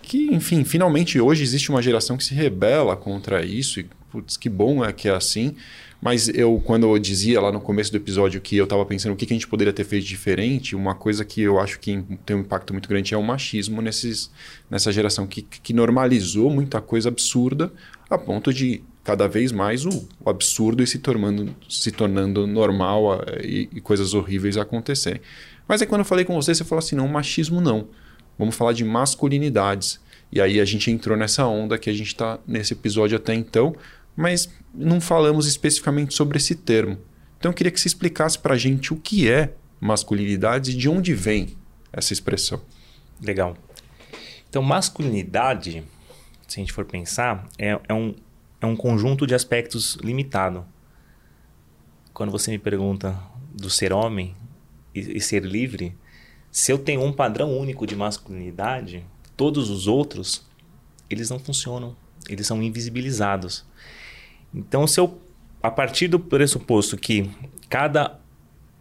[SPEAKER 2] que, enfim, finalmente hoje existe uma geração que se rebela contra isso, e putz, que bom é que é assim. Mas eu, quando eu dizia lá no começo do episódio que eu estava pensando o que, que a gente poderia ter feito diferente, uma coisa que eu acho que tem um impacto muito grande é o machismo nesses, nessa geração que, que normalizou muita coisa absurda a ponto de cada vez mais o, o absurdo e se tornando, se tornando normal e, e, coisas horríveis acontecerem. Mas aí quando eu falei com você, você falou assim, não, machismo não. Vamos falar de masculinidades. E aí a gente entrou nessa onda que a gente está nesse episódio até então, mas não falamos especificamente sobre esse termo. Então eu queria que você explicasse para a gente o que é masculinidade e de onde vem essa expressão.
[SPEAKER 1] Legal. Então, masculinidade, se a gente for pensar, é, é, um, é um conjunto de aspectos limitado. Quando você me pergunta do ser homem e, e ser livre, se eu tenho um padrão único de masculinidade, todos os outros, eles não funcionam. Eles são invisibilizados. Então, se eu, a partir do pressuposto que cada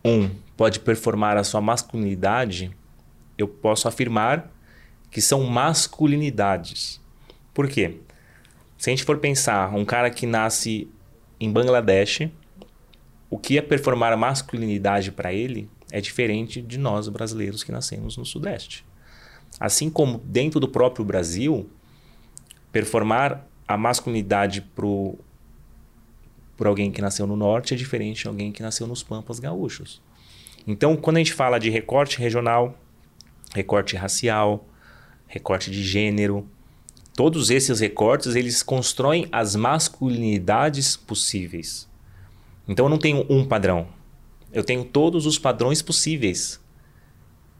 [SPEAKER 1] um pode performar a sua masculinidade, eu posso afirmar que são masculinidades. Por quê? Se a gente for pensar um cara que nasce em Bangladesh, o que é performar a masculinidade para ele é diferente de nós brasileiros que nascemos no Sudeste. Assim como dentro do próprio Brasil, performar a masculinidade para o por alguém que nasceu no norte é diferente de alguém que nasceu nos pampas gaúchos. Então, quando a gente fala de recorte regional, recorte racial, recorte de gênero, todos esses recortes eles constroem as masculinidades possíveis. Então, eu não tenho um padrão. Eu tenho todos os padrões possíveis.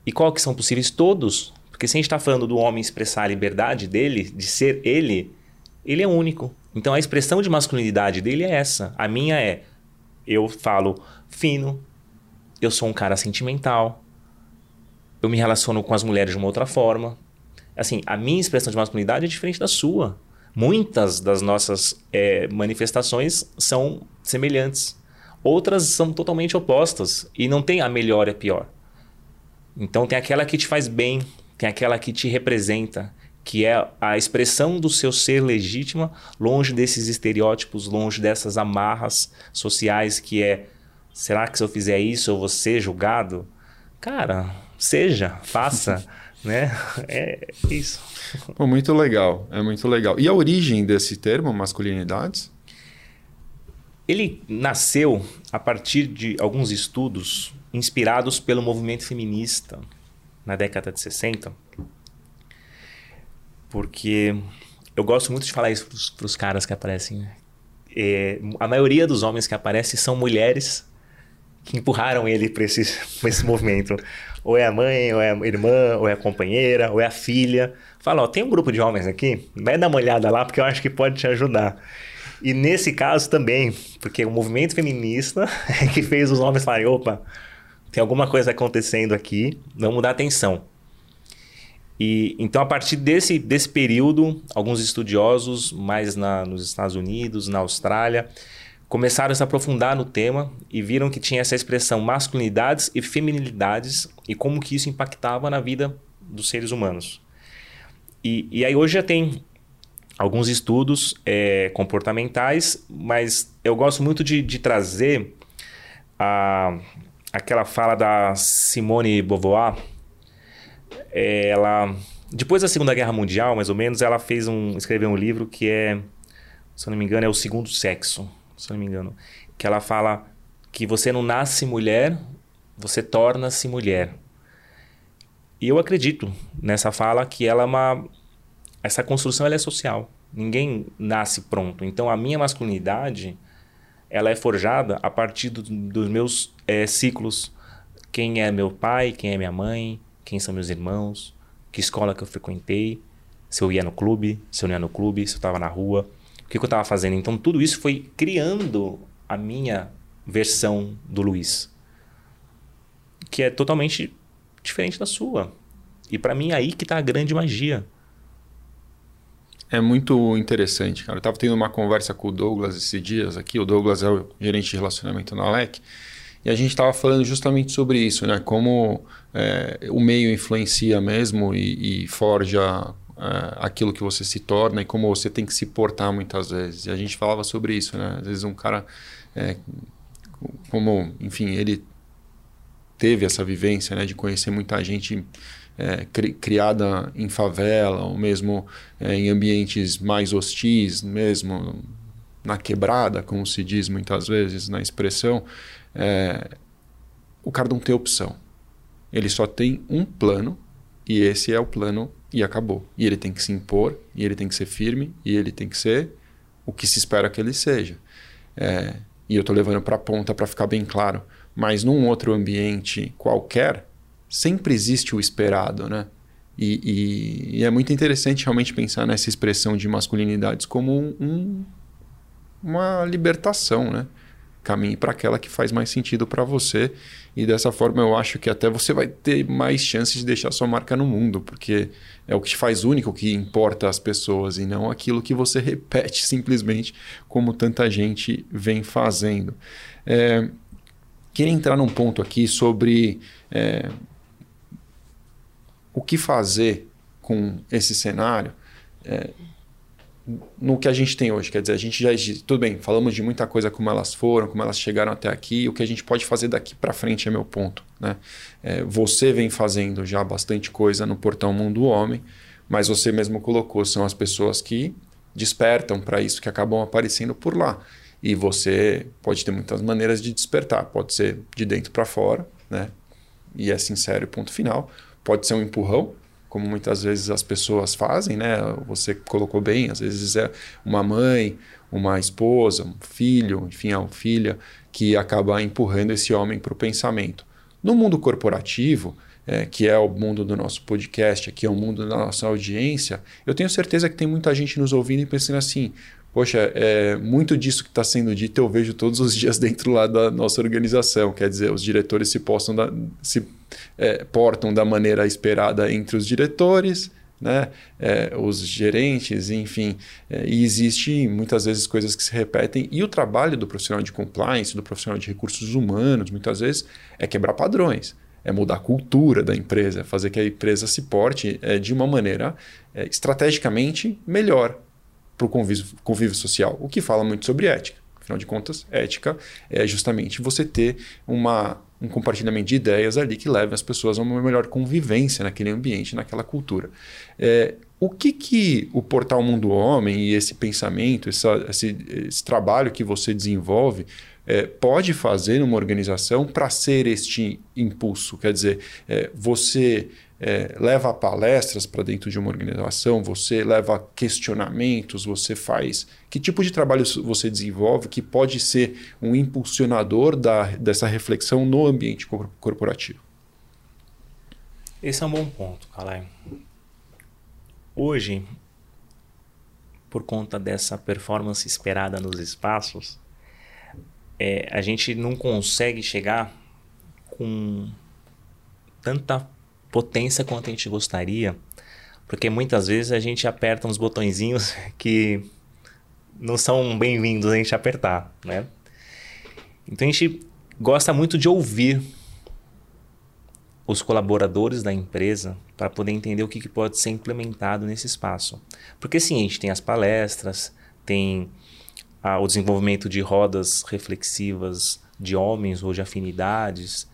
[SPEAKER 1] E qual que são possíveis? Todos. Porque se a gente está falando do homem expressar a liberdade dele, de ser ele, ele é único. Então a expressão de masculinidade dele é essa. A minha é: eu falo fino, eu sou um cara sentimental, eu me relaciono com as mulheres de uma outra forma. Assim, a minha expressão de masculinidade é diferente da sua. Muitas das nossas é, manifestações são semelhantes. Outras são totalmente opostas. E não tem a melhor e a pior. Então tem aquela que te faz bem, tem aquela que te representa, que é a expressão do seu ser legítima, longe desses estereótipos, longe dessas amarras sociais que é será que se eu fizer isso eu vou ser julgado? Cara, seja, faça, né? É isso.
[SPEAKER 2] Pô, muito legal, é muito legal. E a origem desse termo, masculinidades?
[SPEAKER 1] Ele nasceu a partir de alguns estudos inspirados pelo movimento feminista na década de 60 porque eu gosto muito de falar isso para os caras que aparecem. É, a maioria dos homens que aparecem são mulheres que empurraram ele para esse, esse movimento. Ou é a mãe, ou é a irmã, ou é a companheira, ou é a filha. Fala, ó, tem um grupo de homens aqui, vai dar uma olhada lá porque eu acho que pode te ajudar. E nesse caso também, porque o movimento feminista é que fez os homens falarem, opa, tem alguma coisa acontecendo aqui, vamos dar atenção. E então a partir desse, desse período, alguns estudiosos, mais na, nos Estados Unidos, na Austrália, começaram a se aprofundar no tema e viram que tinha essa expressão masculinidades e feminilidades e como que isso impactava na vida dos seres humanos. E, e aí hoje já tem alguns estudos é, comportamentais, mas eu gosto muito de, de trazer a, aquela fala da Simone Beauvoir, ela depois da Segunda Guerra Mundial, mais ou menos, ela fez um, escreveu um livro que é, se eu não me engano, é o Segundo Sexo, se eu não me engano, que ela fala que você não nasce mulher, você torna-se mulher. E eu acredito nessa fala que ela é uma essa construção ela é social. Ninguém nasce pronto. Então a minha masculinidade ela é forjada a partir do, dos meus é, ciclos. Quem é meu pai, quem é minha mãe, quem são meus irmãos, que escola que eu frequentei, se eu ia no clube, se eu não ia no clube, se eu estava na rua, o que, que eu estava fazendo. Então tudo isso foi criando a minha versão do Luiz, que é totalmente diferente da sua. E para mim é aí que está a grande magia.
[SPEAKER 2] É muito interessante, cara. Eu estava tendo uma conversa com o Douglas esses dias aqui. O Douglas é o gerente de relacionamento na LEC. E a gente estava falando justamente sobre isso, né? Como é, o meio influencia mesmo e, e forja é, aquilo que você se torna e como você tem que se portar muitas vezes. E a gente falava sobre isso, né? Às vezes um cara, é, como, enfim, ele teve essa vivência, né? De conhecer muita gente é, cri, criada em favela ou mesmo é, em ambientes mais hostis, mesmo na quebrada, como se diz muitas vezes na expressão, é, o cara não tem opção. Ele só tem um plano e esse é o plano e acabou. E ele tem que se impor, e ele tem que ser firme, e ele tem que ser o que se espera que ele seja. É, e eu estou levando para a ponta para ficar bem claro. Mas num outro ambiente qualquer, sempre existe o esperado, né? E, e, e, é muito interessante realmente pensar nessa expressão de masculinidades como um, uma libertação, né? Caminhe para aquela que faz mais sentido para você e dessa forma eu acho que até você vai ter mais chances de deixar sua marca no mundo, porque é o que te faz único, que importa às pessoas e não aquilo que você repete simplesmente como tanta gente vem fazendo. É, queria entrar num ponto aqui sobre é, o que fazer com esse cenário é, no que a gente tem hoje. Quer dizer, a gente já. Tudo bem, falamos de muita coisa como elas foram, como elas chegaram até aqui. O que a gente pode fazer daqui para frente é meu ponto. Né? É, você vem fazendo já bastante coisa no Portão Mundo Homem, mas você mesmo colocou, são as pessoas que despertam para isso, que acabam aparecendo por lá. E você pode ter muitas maneiras de despertar. Pode ser de dentro para fora, né? E é sincero, ponto final pode ser um empurrão, como muitas vezes as pessoas fazem, né? Você colocou bem, às vezes é uma mãe, uma esposa, um filho, enfim, uma filha que acaba empurrando esse homem para o pensamento. No mundo corporativo, é, que é o mundo do nosso podcast, aqui é o mundo da nossa audiência, eu tenho certeza que tem muita gente nos ouvindo e pensando assim: poxa, é, muito disso que está sendo dito eu vejo todos os dias dentro lá da nossa organização. Quer dizer, os diretores se, postam da, se é, portam da maneira esperada entre os diretores, né? É, os gerentes, enfim. É, e existe muitas vezes coisas que se repetem. E o trabalho do profissional de compliance, do profissional de recursos humanos, muitas vezes, é quebrar padrões. É mudar a cultura da empresa, é fazer que a empresa se porte é, de uma maneira é, estrategicamente melhor para o convívio, convívio social, o que fala muito sobre ética. Afinal de contas, ética é justamente você ter uma, um compartilhamento de ideias ali que leve as pessoas a uma melhor convivência naquele ambiente, naquela cultura. É, o que, que o portal Mundo Homem e esse pensamento, essa, esse, esse trabalho que você desenvolve é, pode fazer numa organização para ser este impulso? Quer dizer, é, você é, leva palestras para dentro de uma organização, você leva questionamentos, você faz. Que tipo de trabalho você desenvolve que pode ser um impulsionador da, dessa reflexão no ambiente corporativo?
[SPEAKER 1] Esse é um bom ponto, Calai. Hoje, por conta dessa performance esperada nos espaços, é, a gente não consegue chegar com tanta potência quanto a gente gostaria, porque muitas vezes a gente aperta uns botõezinhos que não são bem-vindos a gente apertar, né? Então a gente gosta muito de ouvir os colaboradores da empresa para poder entender o que, que, pode ser implementado nesse espaço. Porque sim, a gente tem as palestras, tem ah, o desenvolvimento de rodas reflexivas de homens ou de afinidades,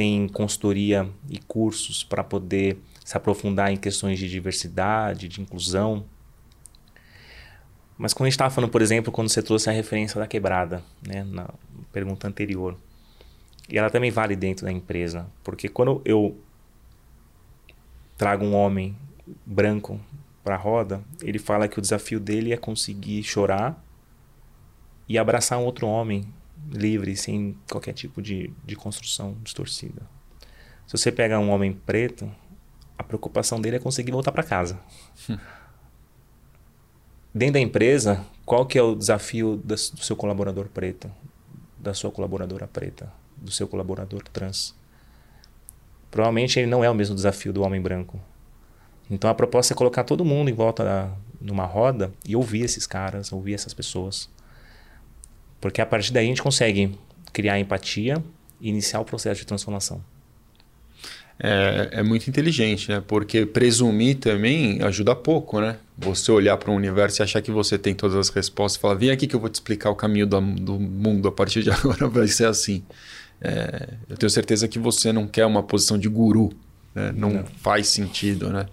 [SPEAKER 1] tem consultoria e cursos para poder se aprofundar em questões de diversidade, de inclusão. Mas quando a gente estava falando, por exemplo, quando você trouxe a referência da quebrada, né, na pergunta anterior, e ela também vale dentro da empresa, porque quando eu trago um homem branco para a roda, ele fala que o desafio dele é conseguir chorar e abraçar um outro homem livre, sem qualquer tipo de, de construção distorcida. Se você pega um homem preto, a preocupação dele é conseguir voltar para casa. Dentro da empresa, qual que é o desafio do seu colaborador preto, da sua colaboradora preta, do seu colaborador trans? Provavelmente ele não é o mesmo desafio do homem branco. Então a proposta é colocar todo mundo em volta da, numa roda e ouvir esses caras, ouvir essas pessoas. Porque a partir daí a gente consegue criar empatia e iniciar o processo de transformação.
[SPEAKER 2] É, é, muito inteligente, né? Porque presumir também ajuda pouco, né? Você olhar para o universo e achar que você tem todas as respostas e falar, vem aqui que eu vou te explicar o caminho do, do mundo a partir de agora vai ser assim. É, eu tenho certeza que você não quer uma posição de guru, né? não, não, faz sentido, né?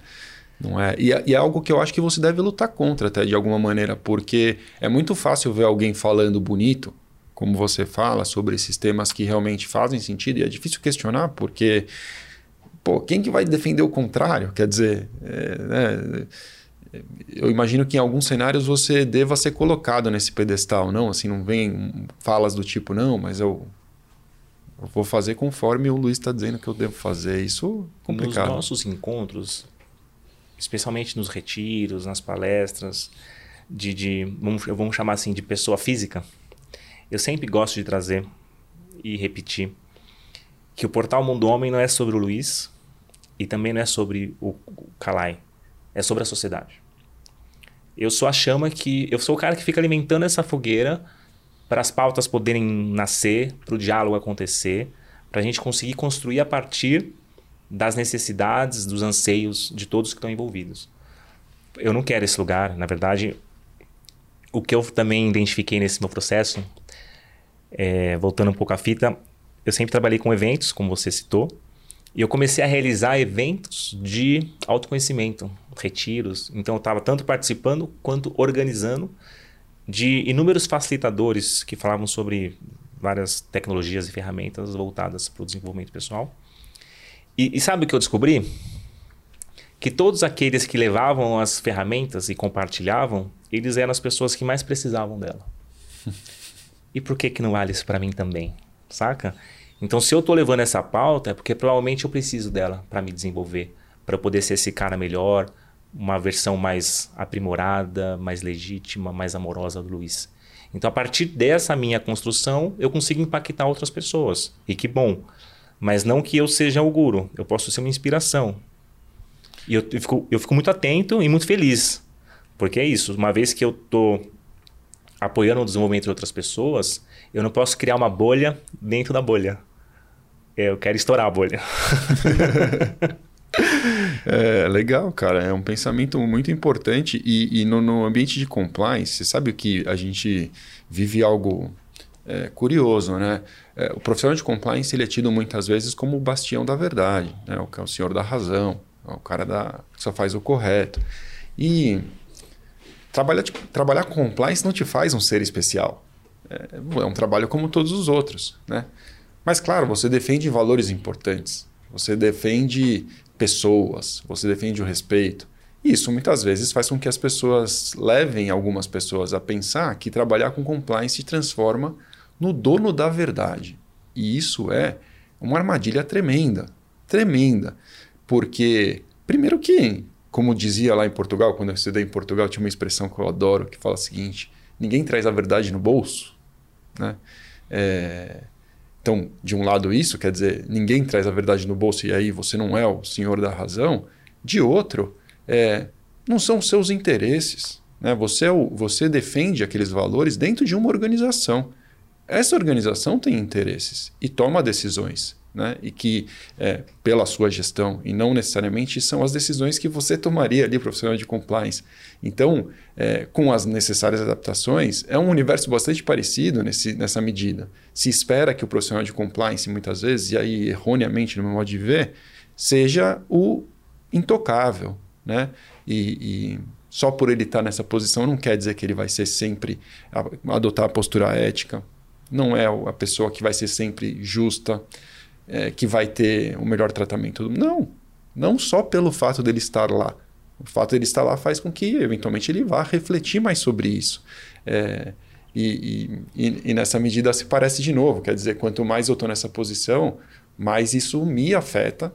[SPEAKER 2] Não é? E, e, é algo que eu acho que você deve lutar contra até de alguma maneira, porque é muito fácil ver alguém falando bonito, como você fala, sobre esses temas que realmente fazem sentido, e é difícil questionar, porque pô, quem que vai defender o contrário? Quer dizer, é, né? eu imagino que em alguns cenários você deva ser colocado nesse pedestal, não? Assim, não vem falas do tipo, não, mas eu eu vou fazer conforme o Luiz está dizendo que eu devo fazer. Isso é complicado.
[SPEAKER 1] Nos nossos encontros, especialmente nos retiros, nas palestras, de, de vamos, vamos chamar assim de pessoa física, eu sempre gosto de trazer e repetir que o portal Mundo Homem não é sobre o Luiz e também não é sobre o, Kalai, é sobre a sociedade. Eu sou a chama que. Eu sou o cara que fica alimentando essa fogueira para as pautas poderem nascer, para o diálogo acontecer, para a gente conseguir construir a partir das necessidades, dos anseios de todos que estão envolvidos. Eu não quero esse lugar, na verdade, o que eu também identifiquei nesse meu processo, é, voltando um pouco à fita, eu sempre trabalhei com eventos, como você citou, e eu comecei a realizar eventos de autoconhecimento, retiros. Então eu estava tanto participando quanto organizando de inúmeros facilitadores que falavam sobre várias tecnologias e ferramentas voltadas para o desenvolvimento pessoal. E, e sabe o que eu descobri? Que todos aqueles que levavam as ferramentas e compartilhavam, eles eram as pessoas que mais precisavam dela. e por que que não vale isso para mim também? Saca? Então, se eu estou levando essa pauta, é porque provavelmente eu preciso dela para me desenvolver, para poder ser esse cara melhor, uma versão mais aprimorada, mais legítima, mais amorosa do Luiz. Então, a partir dessa minha construção, eu consigo impactar outras pessoas. E que bom. Mas não que eu seja o guru, eu posso ser uma inspiração. E eu, eu, fico, eu fico muito atento e muito feliz. Porque é isso, uma vez que eu estou apoiando o desenvolvimento de outras pessoas, eu não posso criar uma bolha dentro da bolha. Eu quero estourar a bolha.
[SPEAKER 2] É legal, cara. É um pensamento muito importante. E, e no, no, ambiente de compliance, você sabe que a gente vive algo é, curioso, né? É, o profissional de compliance ele é tido muitas vezes como o bastião da verdade, né? o, é o senhor da razão, é o cara da, que só faz o correto. E trabalhar, tipo, trabalhar com compliance não te faz um ser especial. É, é um trabalho como todos os outros, né? Mas claro, você defende valores importantes. Você defende pessoas, você defende o respeito. Isso muitas vezes faz com que as pessoas levem algumas pessoas a pensar que trabalhar com compliance transforma no dono da verdade. E isso é uma armadilha tremenda, tremenda. Porque, primeiro que, como dizia lá em Portugal, quando eu estudei em Portugal, tinha uma expressão que eu adoro que fala o seguinte: ninguém traz a verdade no bolso. Né? É, então, de um lado, isso quer dizer, ninguém traz a verdade no bolso e aí você não é o senhor da razão. De outro, é, não são seus interesses. Né? Você, é o, você defende aqueles valores dentro de uma organização. Essa organização tem interesses e toma decisões. Né? E que, é, pela sua gestão, e não necessariamente são as decisões que você tomaria ali, profissional de compliance. Então, é, com as necessárias adaptações, é um universo bastante parecido nesse, nessa medida. Se espera que o profissional de compliance, muitas vezes, e aí erroneamente no meu modo de ver, seja o intocável. Né? E, e só por ele estar nessa posição não quer dizer que ele vai ser sempre adotar a postura ética. Não é a pessoa que vai ser sempre justa é, que vai ter o melhor tratamento. Não, não só pelo fato dele estar lá. O fato dele estar lá faz com que, eventualmente, ele vá refletir mais sobre isso. É, e, e, e, nessa medida se parece de novo. Quer dizer, quanto mais eu estou nessa posição, mais isso me afeta.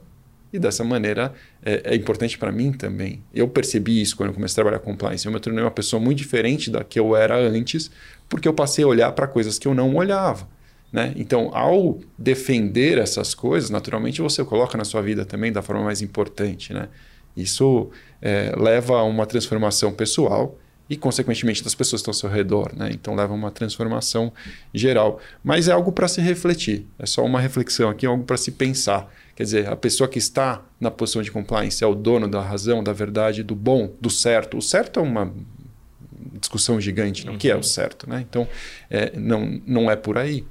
[SPEAKER 2] E dessa maneira é, é importante para mim também. Eu percebi isso quando eu comecei a trabalhar com compliance. Eu me tornei uma pessoa muito diferente da que eu era antes, porque eu passei a olhar para coisas que eu não olhava. Né? Então, ao defender essas coisas, naturalmente você coloca na sua vida também da forma mais importante. Né? Isso é, leva a uma transformação pessoal e, consequentemente, das pessoas que estão ao seu redor. Né? Então, leva a uma transformação geral. Mas é algo para se refletir. É só uma reflexão aqui, algo para se pensar. Quer dizer, a pessoa que está na posição de compliance é o dono da razão, da verdade, do bom, do certo. O certo é uma discussão gigante, não? Uhum. O que é o certo? Né? Então, é, não, não é por aí.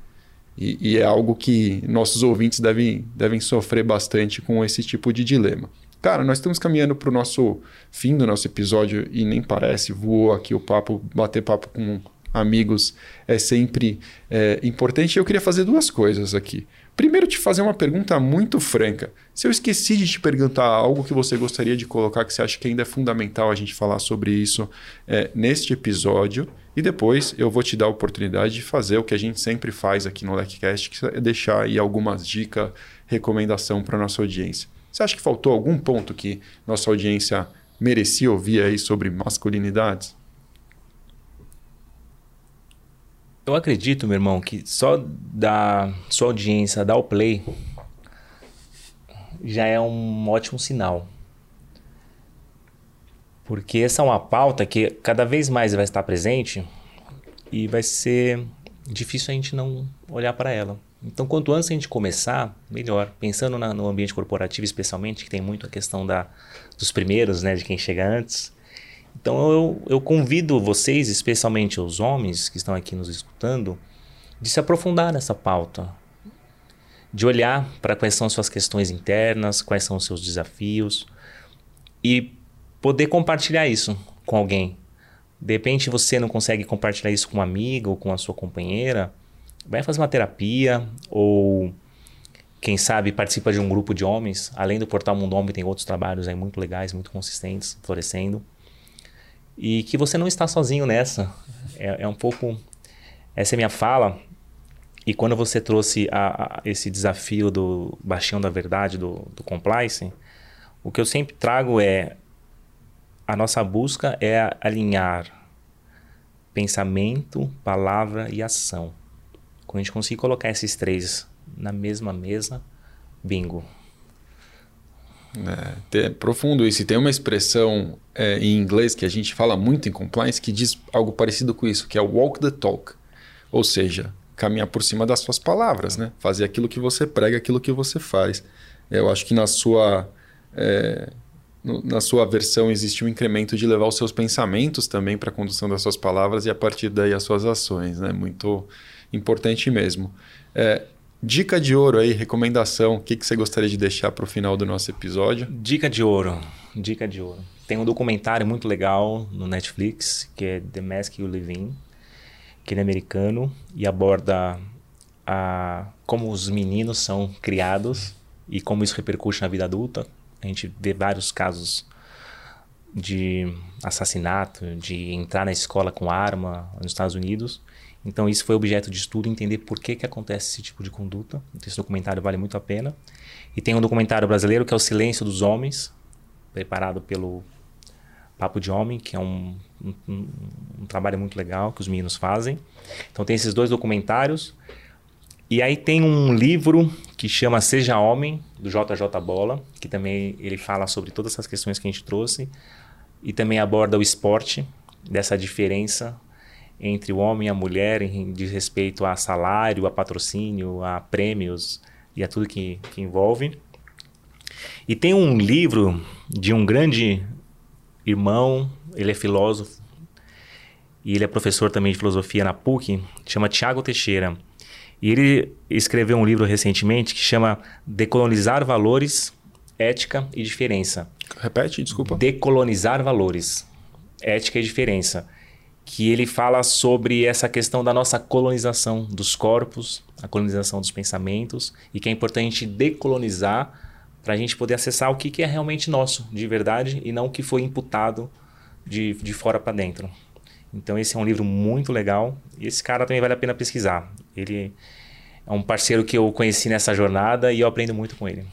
[SPEAKER 2] E, e, é algo que nossos ouvintes devem, devem sofrer bastante com esse tipo de dilema. Cara, nós estamos caminhando para o nosso fim do nosso episódio e nem parece, voou aqui o papo, bater papo com amigos é sempre é, importante. Eu queria fazer duas coisas aqui. Primeiro, te fazer uma pergunta muito franca. Se eu esqueci de te perguntar algo que você gostaria de colocar, que você acha que ainda é fundamental a gente falar sobre isso é, neste episódio, e depois eu vou te dar a oportunidade de fazer o que a gente sempre faz aqui no LecCast, que é deixar aí algumas dicas, recomendação para nossa audiência. Você acha que faltou algum ponto que nossa audiência merecia ouvir aí sobre masculinidades?
[SPEAKER 1] Eu acredito, meu irmão, que só da sua audiência dar o play já é um ótimo sinal. Porque essa é uma pauta que cada vez mais vai estar presente e vai ser difícil a gente não olhar para ela. Então, quanto antes a gente começar, melhor. Pensando na, no ambiente corporativo, especialmente, que tem muito a questão da, dos primeiros, né, de quem chega antes. Então eu, eu convido vocês, especialmente os homens que estão aqui nos escutando, de se aprofundar nessa pauta, de olhar para quais são suas questões internas, quais são os seus desafios e poder compartilhar isso com alguém. De repente você não consegue compartilhar isso com um amigo ou com a sua companheira, vai fazer uma terapia ou quem sabe participa de um grupo de homens. Além do Portal Mundo Homem, tem outros trabalhos aí muito legais, muito consistentes, florescendo e que você não está sozinho nessa. É, é um pouco. Essa é a minha fala. E quando você trouxe a, a, esse desafio do baixão da verdade, do, do compliance, o que eu sempre trago é a nossa busca é alinhar pensamento, palavra e ação. Quando a gente conseguir colocar esses três na mesma mesa, bingo.
[SPEAKER 2] É, é profundo isso. E tem uma expressão é, em inglês que a gente fala muito em compliance que diz algo parecido com isso, que é walk the talk. Ou seja, caminhar por cima das suas palavras, né? Fazer aquilo que você prega, aquilo que você faz. Eu acho que na sua, é, na sua versão existe um incremento de levar os seus pensamentos também para a condução das suas palavras e a partir daí as suas ações, né? Muito importante mesmo. É, Dica de ouro aí, recomendação, o que, que você gostaria de deixar para o final do nosso episódio?
[SPEAKER 1] Dica de ouro, dica de ouro. Tem um documentário muito legal no Netflix, que é The Mask You Live In, que ele é americano e aborda a, como os meninos são criados e como isso repercute na vida adulta. A gente vê vários casos de assassinato, de entrar na escola com arma nos Estados Unidos. Então isso foi objeto de estudo, entender por que, que acontece esse tipo de conduta. Então, esse documentário vale muito a pena. E tem um documentário brasileiro que é O Silêncio dos Homens, preparado pelo Papo de Homem, que é um, um, um, trabalho muito legal que os meninos fazem. Então tem esses dois documentários. E aí tem um livro que chama Seja Homem, do JJ Bola, que também ele fala sobre todas essas questões que a gente trouxe. E também aborda o esporte, dessa diferença entre o homem e a mulher em diz respeito a salário, a patrocínio, a prêmios e a tudo que, que envolve. E tem um livro de um grande irmão, ele é filósofo e ele é professor também de filosofia na PUC, chama Tiago Teixeira. E ele escreveu um livro recentemente que chama Decolonizar Valores, Ética e Diferença.
[SPEAKER 2] Repete, desculpa.
[SPEAKER 1] Decolonizar Valores, Ética e Diferença que ele fala sobre essa questão da nossa colonização dos corpos, a colonização dos pensamentos, e que é importante decolonizar para a gente poder acessar o que, que é realmente nosso, de verdade, e não o que foi imputado de, de fora para dentro. Então, esse é um livro muito legal, e esse cara também vale a pena pesquisar. Ele é um parceiro que eu conheci nessa jornada e eu aprendo muito com ele.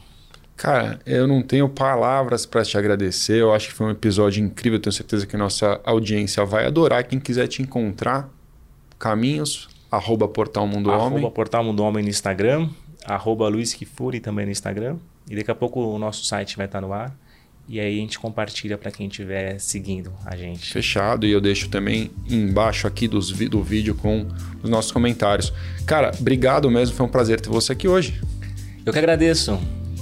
[SPEAKER 2] Cara, eu não tenho palavras para te agradecer. Eu acho que foi um episódio incrível. tenho certeza que a nossa audiência vai adorar. Quem quiser te encontrar, caminhos, arroba Portal Mundo
[SPEAKER 1] arroba
[SPEAKER 2] Homem.
[SPEAKER 1] Arroba Portal Mundo Homem no Instagram, arroba Luiz Kifuri também no Instagram. E daqui a pouco o nosso site vai estar no ar. E aí a gente compartilha para quem estiver seguindo a gente.
[SPEAKER 2] Fechado. E eu deixo também embaixo aqui dos, do vídeo com os nossos comentários. Cara, obrigado mesmo. Foi um prazer ter você aqui hoje.
[SPEAKER 1] Eu que agradeço.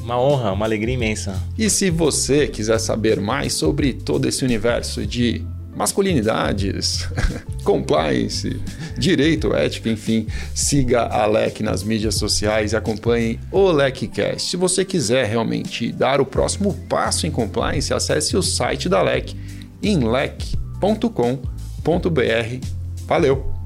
[SPEAKER 1] Uma honra, uma alegria imensa.
[SPEAKER 2] E se você quiser saber mais sobre todo esse universo de masculinidades, compliance, direito, ética, enfim, siga a LEC nas mídias sociais e acompanhe o LECcast. Se você quiser realmente dar o próximo passo em compliance, acesse o site da LEC em lec.com.br. Valeu!